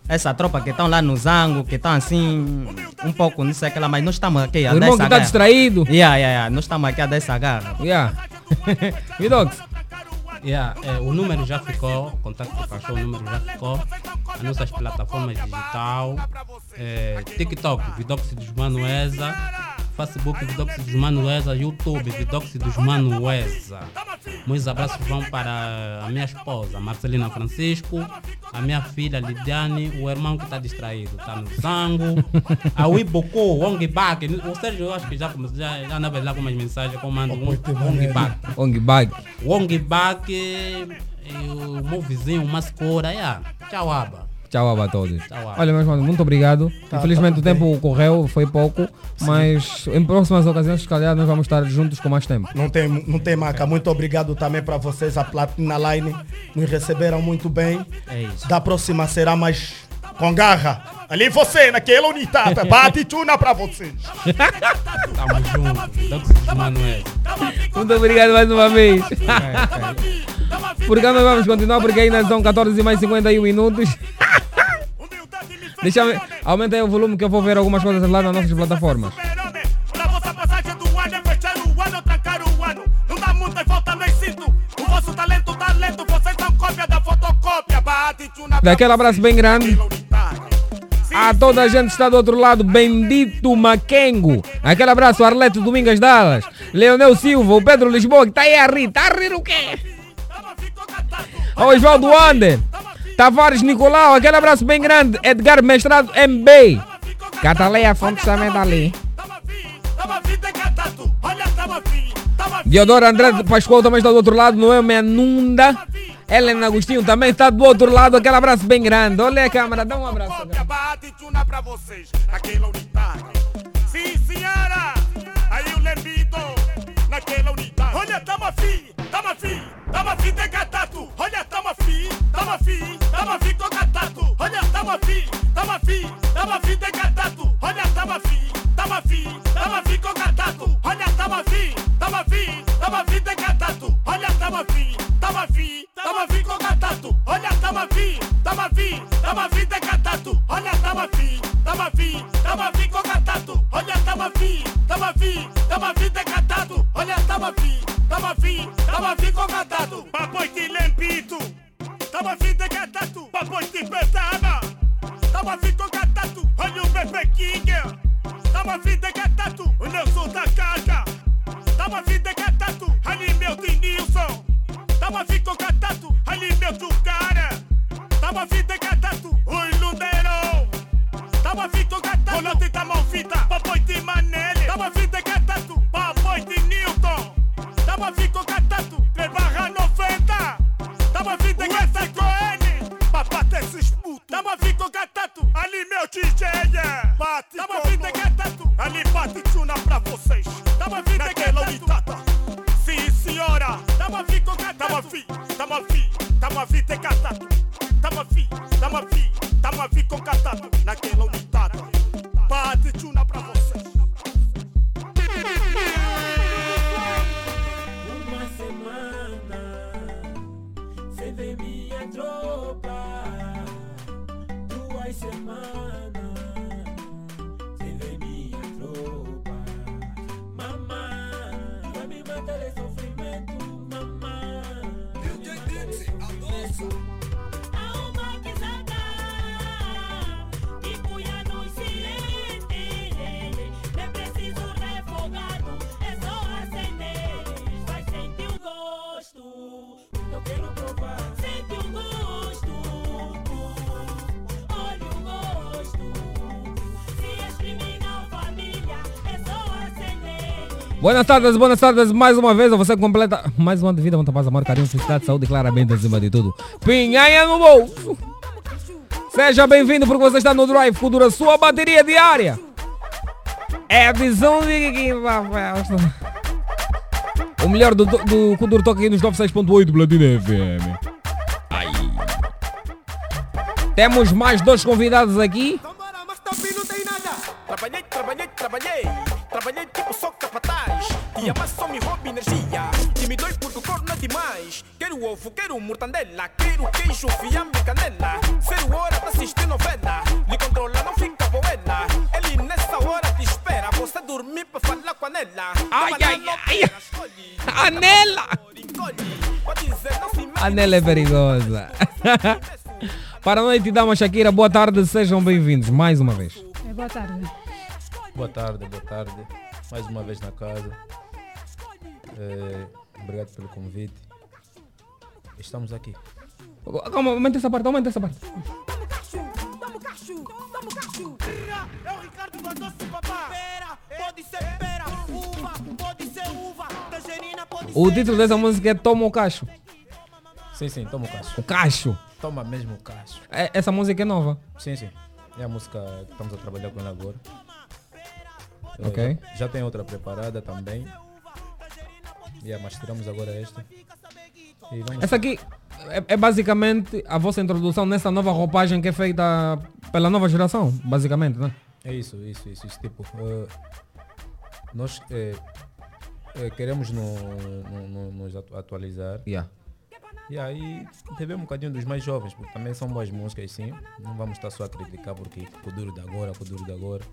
essa tropa que estão lá no Zango, que estão assim, um pouco, não sei aquela, mas nós estamos aqui a O dar irmão que está distraído. Yeah, yeah, yeah. Nós estamos aqui a dar essa garra. Yeah. [LAUGHS] Vidox, Yeah, é, o número já ficou, o contato do cachorro, o número já ficou. As nossas plataformas digital, é, TikTok, Vidox dos Manuesa, Facebook, Vidox dos Manuesa, YouTube, Vidox dos Manuesa. Muitos abraços vão para a minha esposa, Marcelina Francisco, a minha filha Lidiane, o irmão que está distraído, está no Zango, a Wiboku, Wong Bak. O Sérgio, eu acho que já, já, já andava lá com umas mensagens, comando Wong Bak. Ong Bag. Wong Bak, e o meu vizinho, Mascora, yeah. tchau Aba. Tchau a todos. Tchau. Olha, meus manos, muito obrigado. Tá, Infelizmente tá o tempo correu, foi pouco, mas em próximas ocasiões, se calhar, nós vamos estar juntos com mais tempo. não tem, não tem maca. Muito obrigado também para vocês, a Platina Line. Nos receberam muito bem. É isso. Da próxima será mais com garra. Ali você, naquela unidade. Bate [LAUGHS] tuna para vocês. Tamo junto, dos Manuel. Muito obrigado mais uma vez. Porque nós vamos continuar, porque ainda são 14 e mais 51 minutos. Deixa eu, aumenta aí o volume que eu vou ver algumas coisas lá nas nossas plataformas. Daquele abraço bem grande. A toda a gente está do outro lado, bendito Maquengo. Aquele abraço, Arleto Domingas Dallas, Leonel Silva, o Pedro Lisboa, que está aí a rir. Está a rir o quê? O Osvaldo Ander, Tavares Nicolau, aquele abraço bem grande. Edgar Mestrado MB. Cataleia Fontes também está ali. Diodoro André Pascoal também está do outro lado, Noemi Anunda. Helena Agostinho também está do outro lado, aquele abraço bem grande. Olha a câmera, dá um abraço. Olha, tamo tamo tamo. Tamo afim, tamo afim, com catatu. Olha, tamo afim, tamo afim, tamo afim de catatu. Olha, tamo afim, tamo afim, tamo afim com catatu. Olha, tamo afim, tamo afim, tamo afim de catatu. Olha, tamo afim, tamo afim, tamo afim com catatu. Olha, tamo afim, tamo afim, tamo afim de catatu. Olha, tamo afim, tamo afim, tamo afim com catatu. Olha, tamo afim, tamo afim, tamo afim de catatu. Olha, tamo afim, tamo afim, tamo afim com catatu. Papai te lempito, tamo afim de catatu. Papai te petana, tamo afim com catatu. Olha o Pepe King, tamo afim de catatu. O Nelson da Caca, tamo afim de catatu. Ali meu Denilson, tamo afim com catatu. Ali meu Tucara, tamo afim de catatu. Oi, Lundeiro. Tava fito catatu Volante tamo fita Papai de Manele Tava fita catatu Papai de Newton Tava fito catatu 3 Ali meu DJ yeah. Bate Tava fita catatu Ali bate chuna pra vocês. Tamo a vir naquela unitata. Sim, senhora. Tamo a vir com Tamo a vir, tamo a vir, tamo a vir ter catado. Tamo a vir, tamo a vir, tamo a vir com catado. Naquela unitata. Bate chuna pra vocês. Uma semana sem ver minha tropa. sema Buenas tardes, buenas tardes, mais uma vez, você completa mais um ano de vida, muita paz, amor, carinho, felicidade, saúde, claramente acima de tudo. Pinhanha no bolso! Seja bem-vindo porque você está no Drive Cultura, sua bateria diária. É a visão de. O melhor do, do Cultura toca aqui nos 96.8 Platina FM. Aí. Temos mais dois convidados aqui. Trabalhei, trabalhei, trabalhei. Trabalhei tipo só capataz. E a massa só me rouba energia. E me dói porque o corno é demais. Quero ovo, quero mortandela. Quero queijo, fiambre e canela. Zero hora pra assistir novela. Lhe controla, não fica boela. Ele nessa hora te espera. Você dormir pra falar com a Nela. Ai, ai, ai. Anela! Anela é perigosa. [LAUGHS] Para a noite, dama Shakira, boa tarde, sejam bem-vindos mais uma vez. É, boa tarde. Boa tarde, boa tarde. Mais uma vez na casa. Eh, obrigado pelo convite. Estamos aqui. Calma, aumenta essa parte, aumenta essa parte. É o Ricardo da Doce Papá. Pera, pode ser pera. Uva, pode ser uva. Tangerina pode O título dessa música é Toma o Cacho. Sim, sim, toma o cacho. O Cacho. Toma mesmo o cacho. É- essa música é nova. Sim, sim. É a música que estamos a trabalhar com ela agora. Ok. Já, já tem outra preparada também. Yeah, mas tiramos agora esta. E vamos Essa aqui é, é basicamente a vossa introdução nessa nova roupagem que é feita pela nova geração, basicamente, né? É isso, isso, isso, isso. Tipo, eh, nós eh, eh, queremos no, no- no- nos atu- atualizar. Yeah. E aí teve um bocadinho dos mais jovens, porque também são boas músicas sim. Não vamos estar só a criticar porque o duro de agora, o duro de agora.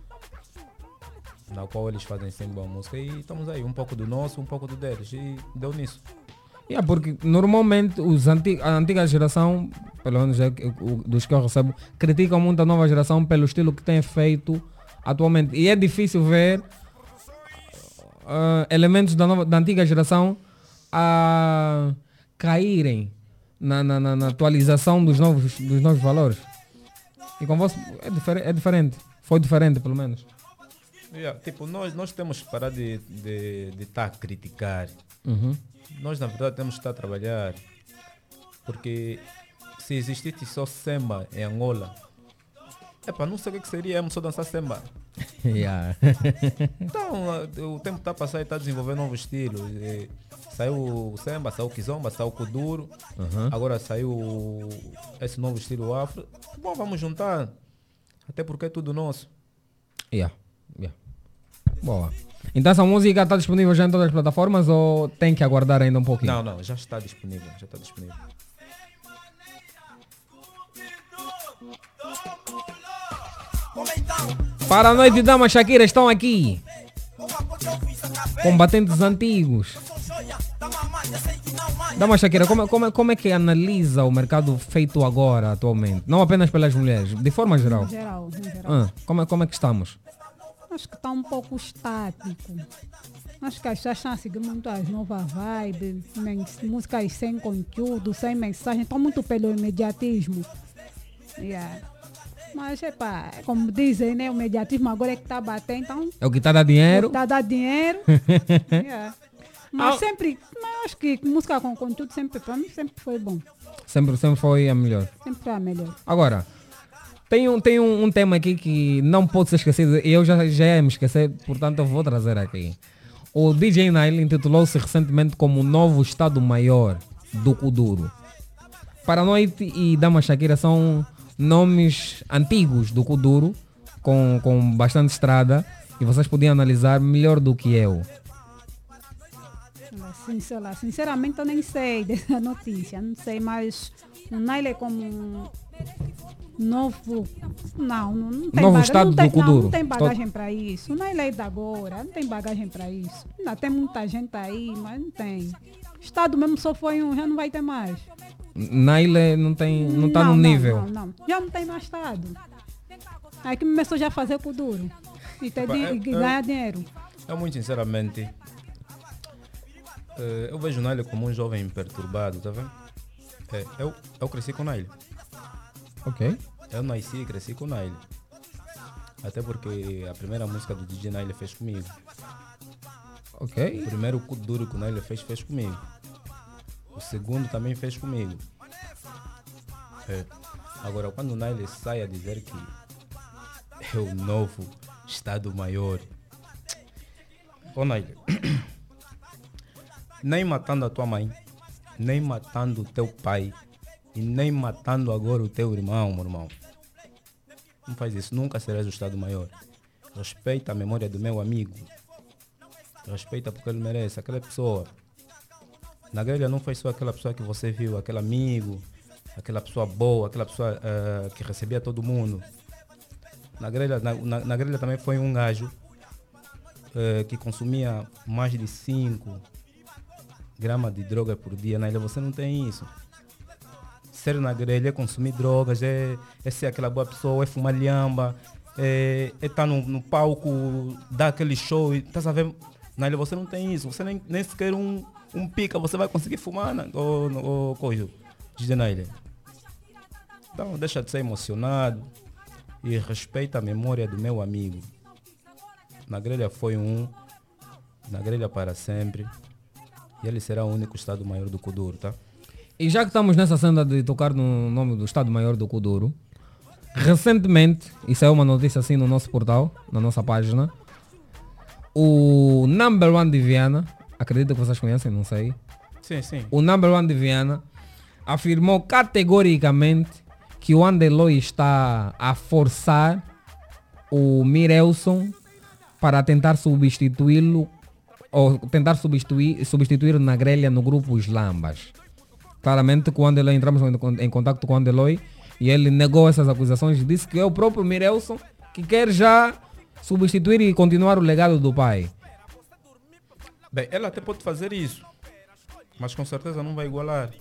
Na qual eles fazem sempre boa música. E estamos aí, um pouco do nosso, um pouco do deles. E deu nisso. Yeah, porque normalmente os anti a antiga geração, pelo menos é dos que eu recebo, criticam muito a nova geração pelo estilo que tem feito atualmente. E é difícil ver ah, elementos da, nova, da antiga geração a caírem na, na, na- na atualização dos novos, dos novos valores. E com você é, difere, é diferente. Foi diferente, pelo menos. Yeah, tipo, nós, nós temos que parar de estar de, de tá a criticar. Uhum. Nós, na verdade, temos que estar a trabalhar. Porque se existisse só samba em Angola, epa, não sei o que que seria eu só dançar samba. [LAUGHS] Yeah. Então, a- o tempo está a passar e está a desenvolver novos estilos. E saiu o samba, saiu o kizomba, saiu o kuduro. Uhum. Agora saiu esse novo estilo afro. Bom, vamos juntar. Até porque é tudo nosso. Yeah. Yeah. Boa. Então essa música está disponível já em todas as plataformas ou tem que aguardar ainda um pouquinho? Não, não, já está disponível. Já está disponível. Para a noite, dama Shakira, estão aqui. Combatentes antigos. Dama Shakira, como, como, como é que analisa o mercado feito agora, atualmente? Não apenas pelas mulheres, de forma geral. Em geral, em geral. Ah, como, é, como é que estamos? Acho que está um pouco estático. Acho que as pessoas estão a seguir muito as novas vibes, músicas sem conteúdo, sem mensagem, estão muito pelo imediatismo. Yeah. Mas, epá, como dizem, né? O imediatismo agora é que está bater, então É o que está a dar dinheiro? está dar dinheiro. [LAUGHS] Yeah. Mas sempre, mas acho que música com conteúdo sempre, para mim, sempre foi bom. Sempre, sempre foi a melhor. Sempre foi a melhor. Agora, Tem um, tem um, um tema aqui que não pode ser esquecido. Eu já, já ia me esquecer, portanto eu vou trazer aqui. O DJ Nile intitulou-se recentemente como o novo Estado-Maior do Kuduro. Paranoite e Dama Shakira são nomes antigos do Kuduro, com, com bastante estrada, e vocês podiam analisar melhor do que eu. Sinceramente eu nem sei [LAUGHS] dessa notícia, não sei, mas o Nile é como novo. Não, não, não tem Novo estado não tem, do Kuduro. Não, não tem bagagem para isso. Nile é de agora, não tem bagagem para isso. Ainda tem muita gente aí, mas não tem. Estado mesmo só foi um, já não vai ter mais. Nile não tem, não está no nível. Não, não, já não tem mais Estado. Aí que começou já a fazer Kuduro. E, ter e ganhar dinheiro. Eu muito sinceramente, eh, eu vejo Nile como um jovem perturbado, tá vendo? É, eu, eu cresci com Nile. Ok. Eu nasci e cresci com o Nile. Até porque a primeira música do DJ Nile fez comigo. Ok. O primeiro duro que o Nile fez, fez comigo. O segundo também fez comigo. É. Agora, quando o Nile sai a dizer que é o novo Estado Maior. Ô Nile, [COUGHS] nem matando a tua mãe, nem matando o teu pai, e nem matando agora o teu irmão, meu irmão. Não faz isso, nunca serás o Estado Maior. Respeita a memória do meu amigo. Respeita porque ele merece, aquela pessoa. Na grelha não foi só aquela pessoa que você viu, aquele amigo, aquela pessoa boa, aquela pessoa eh, que recebia todo mundo. Na grelha, na, na, na grelha também foi um gajo eh, que consumia mais de 5 gramas de droga por dia. Na ilha você não tem isso. Ser na grelha é consumir drogas, é, é ser aquela boa pessoa, é fumar lhamba, é estar no, no palco, dar aquele show. e Tá a ver? Na ilha você não tem isso. Você nem, nem sequer um, um pica você vai conseguir fumar ou, ou coisa. Diz na ilha. Então deixa de ser emocionado e respeita a memória do meu amigo. Na grelha foi um, na grelha para sempre. E ele será o único Estado Maior do Kuduro, tá? E já que estamos nessa senda de tocar no nome do Estado-Maior do Kuduro, recentemente, isso é uma notícia assim no nosso portal, na nossa página, o number one de Viana, acredito que vocês conhecem, não sei, Sim, sim. o number one de Viana afirmou categoricamente que o Andeloy está a forçar o Mirelson para tentar substituí-lo ou tentar substituir, substituir na grelha no grupo Os Lambas. Claramente, quando ele entramos em, contato com o Andeloy e ele negou essas acusações, disse que é o próprio Mirelson que quer já substituir e continuar o legado do pai. Bem, ela até pode fazer isso, mas com certeza não vai igualar.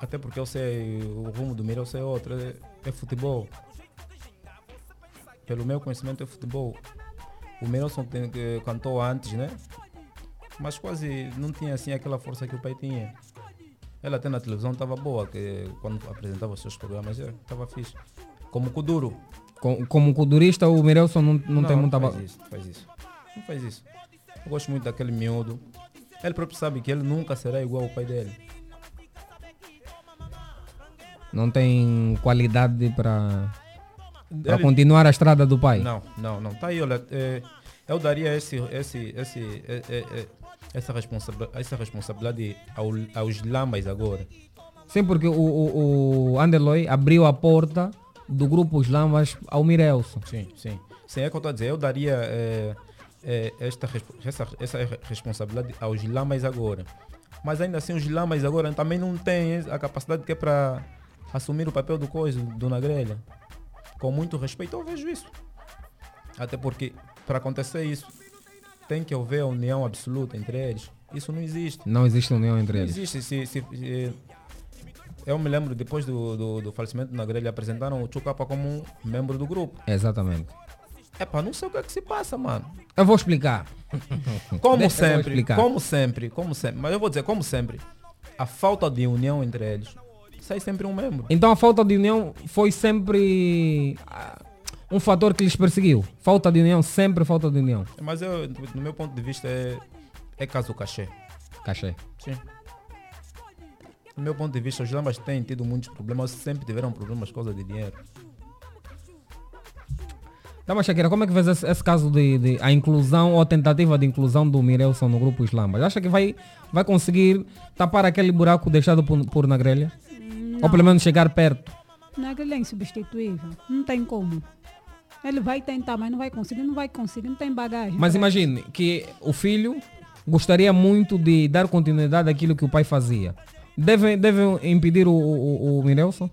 Até porque eu sei, o rumo do Mirelson é outro, é, é futebol. Pelo meu conhecimento é futebol. O Mirelson que cantou antes, né? Mas quase não tinha assim aquela força que o pai tinha. Ela até na televisão estava boa, que quando apresentava os seus programas, estava fixe. Como Kuduro. Com- Como kudurista, o Mirelson não, não, tem muita... Não faz isso, não faz isso. Não faz isso. Eu gosto muito daquele miúdo. Ele próprio sabe que ele nunca será igual ao pai dele. Não tem qualidade para para Ele- continuar a estrada do pai. Não, não, não. Tá aí, olha. é, eu daria esse, esse, esse, é, é, é, essa, responsa- essa responsabilidade ao, aos lambas agora. Sim, porque o, o, o Anderloy abriu a porta do grupo Os Lambas ao Mirelson. Sim, sim. Sim, é o que eu estou a dizer. Eu daria é, é, esta, essa, essa responsabilidade aos lambas agora. Mas ainda assim, os lambas agora também não têm a capacidade que é para assumir o papel do coisa, do Nagrelha. Com muito respeito, eu vejo isso. Até porque, para acontecer isso, tem que haver união absoluta entre eles. Isso não existe. Não existe união entre Não eles. existe. Se, se, se- eu me lembro, depois do, do, do falecimento do Nagrelha, apresentaram o Chucapa como um membro do grupo. Exatamente. É pá, não sei o que é que se passa, mano. Eu vou explicar. [LAUGHS] Como Deixa sempre, explicar. como sempre, como sempre. Mas eu vou dizer, como sempre, a falta de união entre eles sai sempre um membro. Então a falta de união foi sempre um fator que lhes perseguiu. Falta de união, sempre falta de união. Mas eu, no meu ponto de vista, é, é caso cachê. Cachê. Sim. No meu ponto de vista, os lambas têm tido muitos problemas, sempre tiveram problemas por causa de dinheiro. Dama Shakira, como é que vês esse, esse caso de, de a inclusão ou a tentativa de inclusão do Mirelson no grupo Islambas? Acha que vai, vai conseguir tapar aquele buraco deixado por, por Nagrelha? Ou pelo menos chegar perto? Nagrelha é insubstituível. Não tem como. Ele vai tentar, mas não vai conseguir, não vai conseguir, não tem bagagem. Mas imagine que o filho gostaria muito de dar continuidade àquilo que o pai fazia. Devem deve impedir o, o, o Mirelson?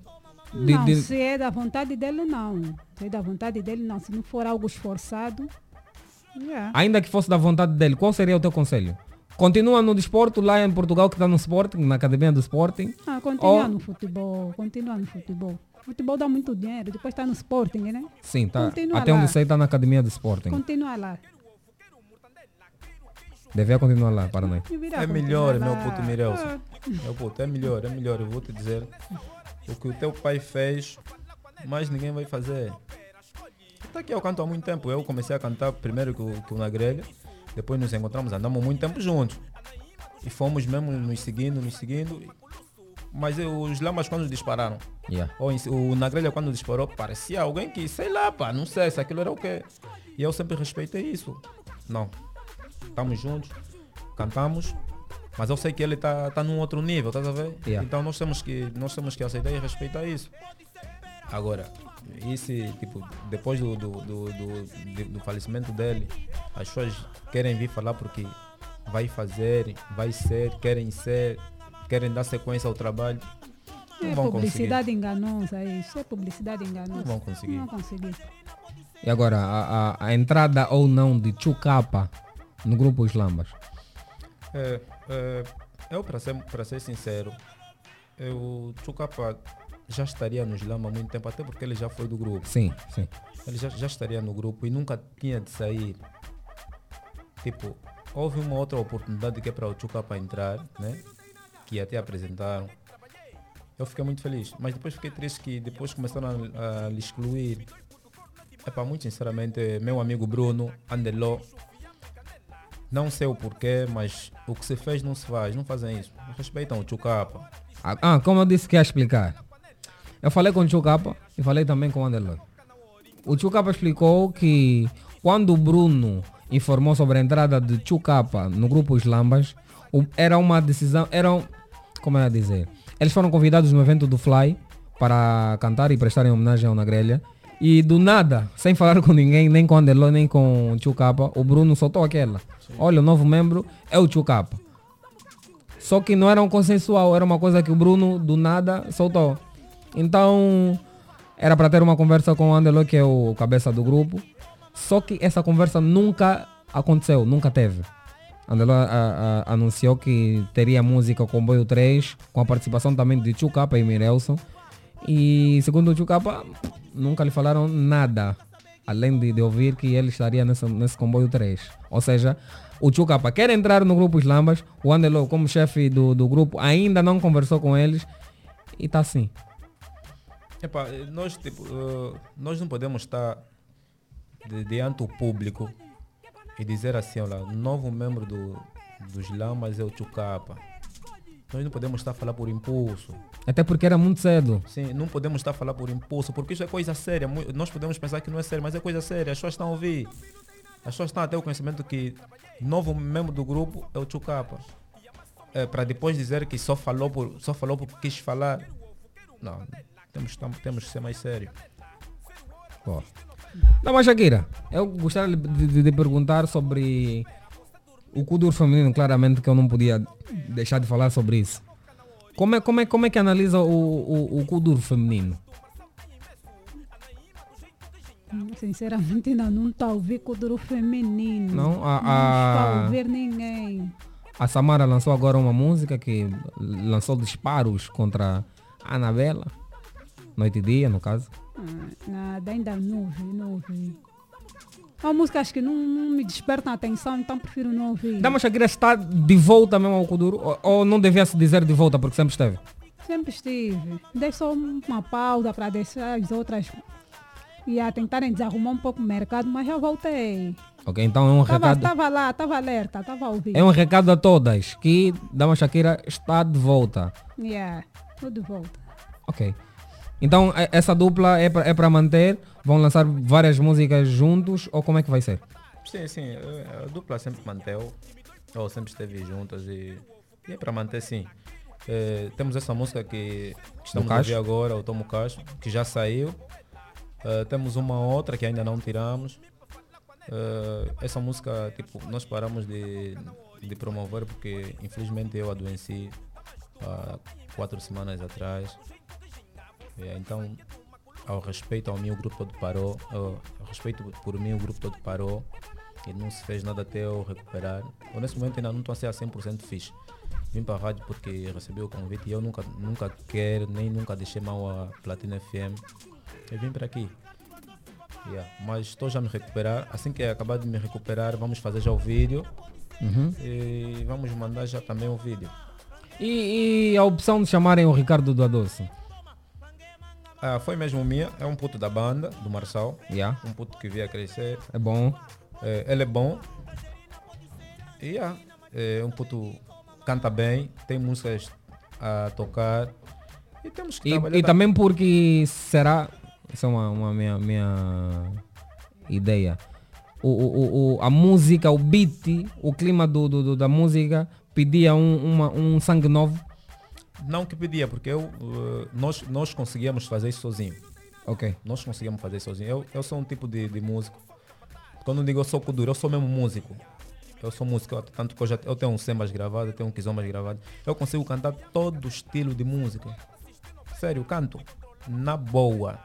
De- Não, de- se é da vontade dele, não. Se é da vontade dele, não. Se não for algo esforçado, yeah. Ainda que fosse da vontade dele, qual seria o teu conselho? Continua no desporto lá em Portugal que está no Sporting, na academia do Sporting. Ah, continua Ou- no futebol, continua no futebol. Futebol dá muito dinheiro, depois está no Sporting, né? Sim, tá. Continua Até lá. onde sei está na academia do Sporting. Continua lá. Devia continuar lá para nós. É melhor, meu puto Mirelson. Ah, Meu puto, é melhor, é melhor. Eu vou te dizer. O que o teu pai fez, mais ninguém vai fazer. Até que eu canto há muito tempo. Eu comecei a cantar primeiro que o, que o Nagrelha. Depois nos encontramos, andamos muito tempo juntos. E fomos mesmo nos seguindo, nos seguindo. Mas os lamas quando dispararam. Yeah. Ou o Nagrelha quando disparou, parecia alguém que, sei lá, pá, não sei se aquilo era o quê. E eu sempre respeitei isso. Não. Estamos juntos, cantamos, mas eu sei que ele está tá num outro nível, estás a ver? Yeah. Então nós temos, que, nós temos que aceitar e respeitar isso. Agora, esse, tipo, depois do, do, do, do, do falecimento dele, as pessoas querem vir falar porque vai fazer, vai ser, querem ser, querem dar sequência ao trabalho. Não É vão conseguir. publicidade enganosa, isso. É publicidade enganosa. Não vão conseguir. Não vão conseguir. E agora, a, a- a entrada ou não de Chucapa no grupo Islambas? É, é, eu, para ser, pra ser sincero, eu, Chucapa já estaria no Islama há muito tempo, até porque ele já foi do grupo. Sim, sim. Ele já, já estaria no grupo e nunca tinha de sair. Tipo, houve uma outra oportunidade que é para o Chucapa entrar, né? Que até apresentaram. Eu fiquei muito feliz, mas depois fiquei triste que depois começaram a, a lhe excluir. Epá, muito sinceramente, meu amigo Bruno Andeló, não sei o porquê, mas o que se fez não se faz, não fazem isso. Respeitam o Chucapa. Ah, ah, como eu disse que ia explicar. Eu falei com o Chucapa e falei também com o Anderloi. O Chucapa explicou que quando o Bruno informou sobre a entrada de Chucapa no grupo Islambas, era uma decisão, eram, como eu ia dizer, eles foram convidados no evento do Fly para cantar e prestarem homenagem ao Nagrelha. E do nada, [LAUGHS] sem falar com ninguém, nem com o Anderloi, nem com o Chucapa, o Bruno soltou aquela. Olha, o novo membro é o Chucapa. Só que não era um consensual, era uma coisa que o Bruno do nada soltou. Então, era para ter uma conversa com o Andelo, que é o cabeça do grupo. Só que essa conversa nunca aconteceu, nunca teve. Andelo a- a- anunciou que teria música Comboio 3, com a participação também de Chucapa e Mirelson. E segundo o Chucapa, nunca lhe falaram nada, além de, de ouvir que ele estaria nesse, nesse comboio 3. Ou seja, o Chucapa quer entrar no grupo Islambas, o Andelo, como chefe do, do grupo, ainda não conversou com eles e está assim. Epá, nós, tipo, eh, nós não podemos estar de, diante do público e dizer assim, olha, novo membro do, dos Lamas é o Chucapa. Nós não podemos estar a falar por impulso. Até porque era muito cedo. Sim, não podemos estar a falar por impulso, porque isso é coisa séria. Nós podemos pensar que não é sério, mas é coisa séria. As pessoas estão a ouvir. As pessoas estão a ter o conhecimento que novo membro do grupo é o Chucapa. É, para depois dizer que só falou, por, só falou porque quis falar. Não, temos, temos que ser mais sério. Ó. Não, mas Shakira, eu gostaria de, de- de perguntar sobre o Kuduro feminino, claramente que eu não podia deixar de falar sobre isso. Como é, como é, como é que analisa o, o, o Kuduro feminino? Sinceramente, ainda não está a ouvir Kuduro feminino. Não? A- Não está a- a ouvir ninguém. A Samara lançou agora uma música que lançou disparos contra a Anabela, noite e dia, no caso. Ah, nada, ainda não ouvi, não ouvi. Há músicas que não, não me despertam atenção, então prefiro não ouvir. Dama Shakira está de volta mesmo ao Kuduro? Ou, ou não devia se dizer de volta, porque sempre esteve? Sempre estive. Dei só uma pausa para deixar as outras e a tentarem desarrumar um pouco o mercado, mas já voltei. Ok, então é um Tava, recado. tava lá, tava alerta, tava a ouvir. É um recado a todas que Dama Shakira está de volta. Yeah, tô de volta. Ok. Então é- essa dupla é para é pra manter? Vão lançar várias músicas juntos ou como é que vai ser? Sim, sim. A dupla sempre manteve, ou sempre esteve juntas e, e é para manter sim. Eh, temos essa música que estamos a ouvir agora, o Tomo Cacho, que já saiu. Eh, temos uma outra que ainda não tiramos. Eh, essa música, tipo, nós paramos de, de promover porque infelizmente eu adoeci há quatro semanas atrás. Eh, então, ao respeito ao o grupo todo parou. Ao respeito por mim, o grupo todo parou. E não se fez nada até eu recuperar. Eu, nesse momento ainda não estou a ser a 100% fixe. Vim para a rádio porque recebi o convite e eu nunca, nunca quero, nem nunca deixei mal a Platina FM. Eu vim para aqui. Yeah, Mas estou já a me recuperar. Assim que acabar de me recuperar, vamos fazer já o vídeo. Uhum. E vamos mandar já também o vídeo. E, e a opção de chamarem o Ricardo do Adoce? Ah, foi mesmo minha. É um puto da banda, do Marçal. Yeah. Um puto que via crescer. É bom. É, ele é bom. E yeah, é um puto canta bem, tem músicas a tocar. E temos que E, trabalhar. e ta- também porque será, isso é uma, uma minha, minha ideia, o, o, o- a música, o beat, o clima do, do- do- da música pedia um, uma- um sangue novo. Não que pedia, porque eu, eh, nós, nós conseguíamos fazer isso sozinho. Ok. Nós conseguíamos fazer isso sozinho. Eu, eu sou um tipo de, de músico. Quando eu digo eu sou kuduro, eu sou mesmo músico. Eu sou músico, tanto que eu, já, eu tenho um sembas gravado, eu tenho um kizombas gravado. Eu consigo cantar todo estilo de música. Sério, canto. Na boa.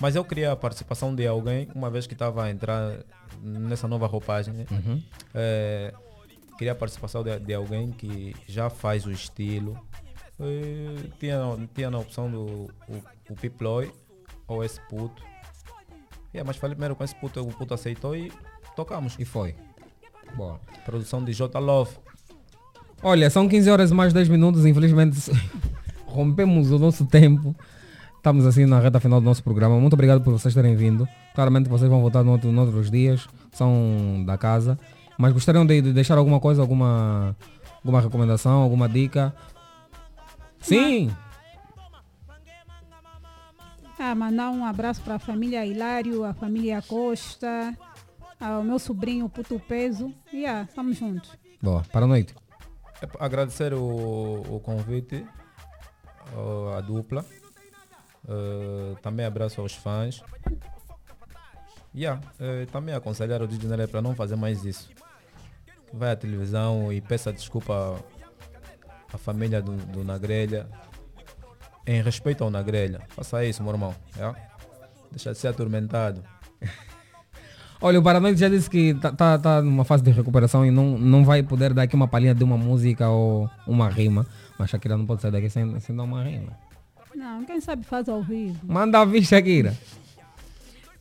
Mas eu queria a participação de alguém, uma vez que estava a entrar nessa nova roupagem. né? Uhum. Eh, queria a participação de, de alguém que já faz o estilo. Eh, tinha, tinha na opção do o, o Piploy ou esse puto. Yeah, mas falei primeiro com esse puto, o puto aceitou e tocamos. E foi. Boa. Produção de J Love. Olha, são 15 horas e mais 10 minutos, infelizmente [LAUGHS] rompemos o nosso tempo. Estamos assim na reta final do nosso programa. Muito obrigado por vocês terem vindo. Claramente vocês vão voltar no outro, outros dias, são da casa. Mas gostariam de, de deixar alguma coisa, alguma, alguma recomendação, alguma dica? Sim! Ah, mandar um abraço para a família Hilário, a família Costa, ao meu sobrinho Puto Peso. E ah, estamos juntos. Boa, para a noite. É agradecer o, o convite à dupla. Eh, também abraço aos fãs. Yeah, eh, também aconselhar o Nelly para não fazer mais isso. Vai à televisão e peça desculpa à família do, do Nagrelha. Em respeito ao Nagrelha. Faça isso, meu irmão. Yeah? Deixa de ser atormentado. [LAUGHS] Olha, o Paranoide já disse que está tá, tá numa fase de recuperação e não, não vai poder dar aqui uma palhinha de uma música ou uma rima. Mas Shakira não pode sair daqui sem, sem dar uma rima. Não, quem sabe faz ao vivo. Manda vir, Shakira.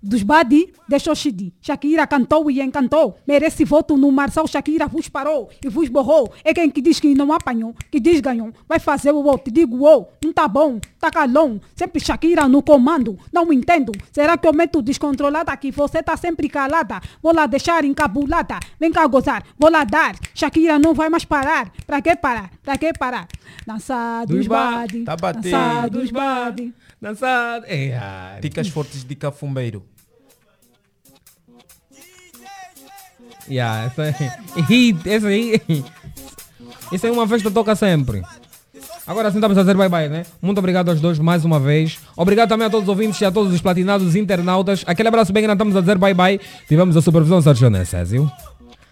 Dos Badi, deixou Shidi. Shakira cantou e encantou. Merece voto no Marçal. Shakira vos parou e vos borrou. É quem que diz que não apanhou, que diz ganhou. Vai fazer o outro. Digo, oh, não tá bom, tá calão. Sempre Shakira no comando. Não entendo. Será que eu meto descontrolada que você tá sempre calada? Vou lá deixar encabulada. Vem cá gozar, vou lá dar. Shakira não vai mais parar. Pra que parar? Pra que parar? Dançar dos Dos ba- Badi. Tá batendo. Dançar dos Badi. Dançado. É, ai. Dicas fortes de cafumbeiro. Yeah, essa é [LAUGHS] hit, essa aí. [LAUGHS] Isso é uma festa toca sempre. Agora sim estamos a dizer bye bye, né? Muito obrigado aos dois mais uma vez. Obrigado também a todos os ouvintes e a todos os platinados internautas. Aquele abraço bem grande, estamos a dizer bye bye. Tivemos a supervisão Sérgio Necésio.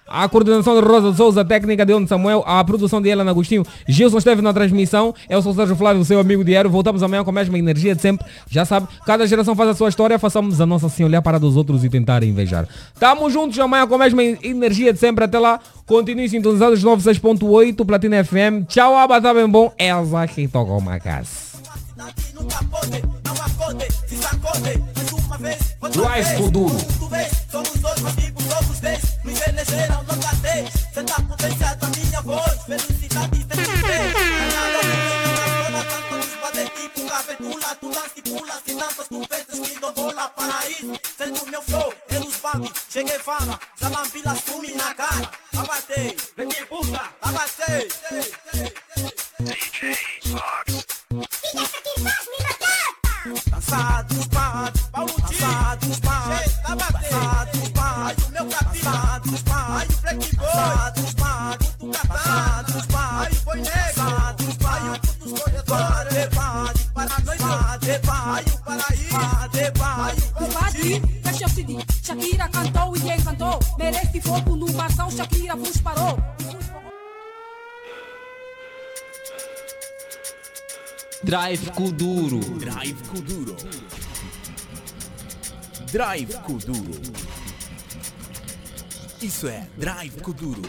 A coordenação de Rosa Souza, técnica de Ono Samuel, a produção de Helena Agostinho. Gilson esteve na transmissão. Eu sou o Sérgio Flávio, seu amigo diário. Voltamos amanhã com a mesma energia de sempre. Já sabe, cada geração faz a sua história. Façamos a nossa assim, olhar para dos outros e tentar invejar. Tamo juntos amanhã com a mesma energia de sempre. Até lá, continue sintonizados 96.8 Platina FM. Tchau, aba, tá bem bom. Elza que toca uma casa. Live Futuro elegeram logo a três. Senta a potência da minha voz, felicidade tem que ter. Pula, tu lance, pulas e danças, tu festas, que dou bola, paraíso. Sendo meu show, eu os babi, cheguei fala, salambila, sumi na cara. Abatei, vem que puta, abatei. DJ Fox. E essa faz me matar? Dançados, bados, Paulo Dançados, tá bados, dançados. Aí o meu capivado, aí o black boy, catado, aí boi negro, aí o dos corredores, levado para nós, levado para aí, levado covarde. Deixa eu te dizer, Shakira cantou e encantou, merece fogo no barção, Shakira vos parou. Drive Kuduro. Drive Kuduro. Drive Kuduro. Isso é Drive Kuduro.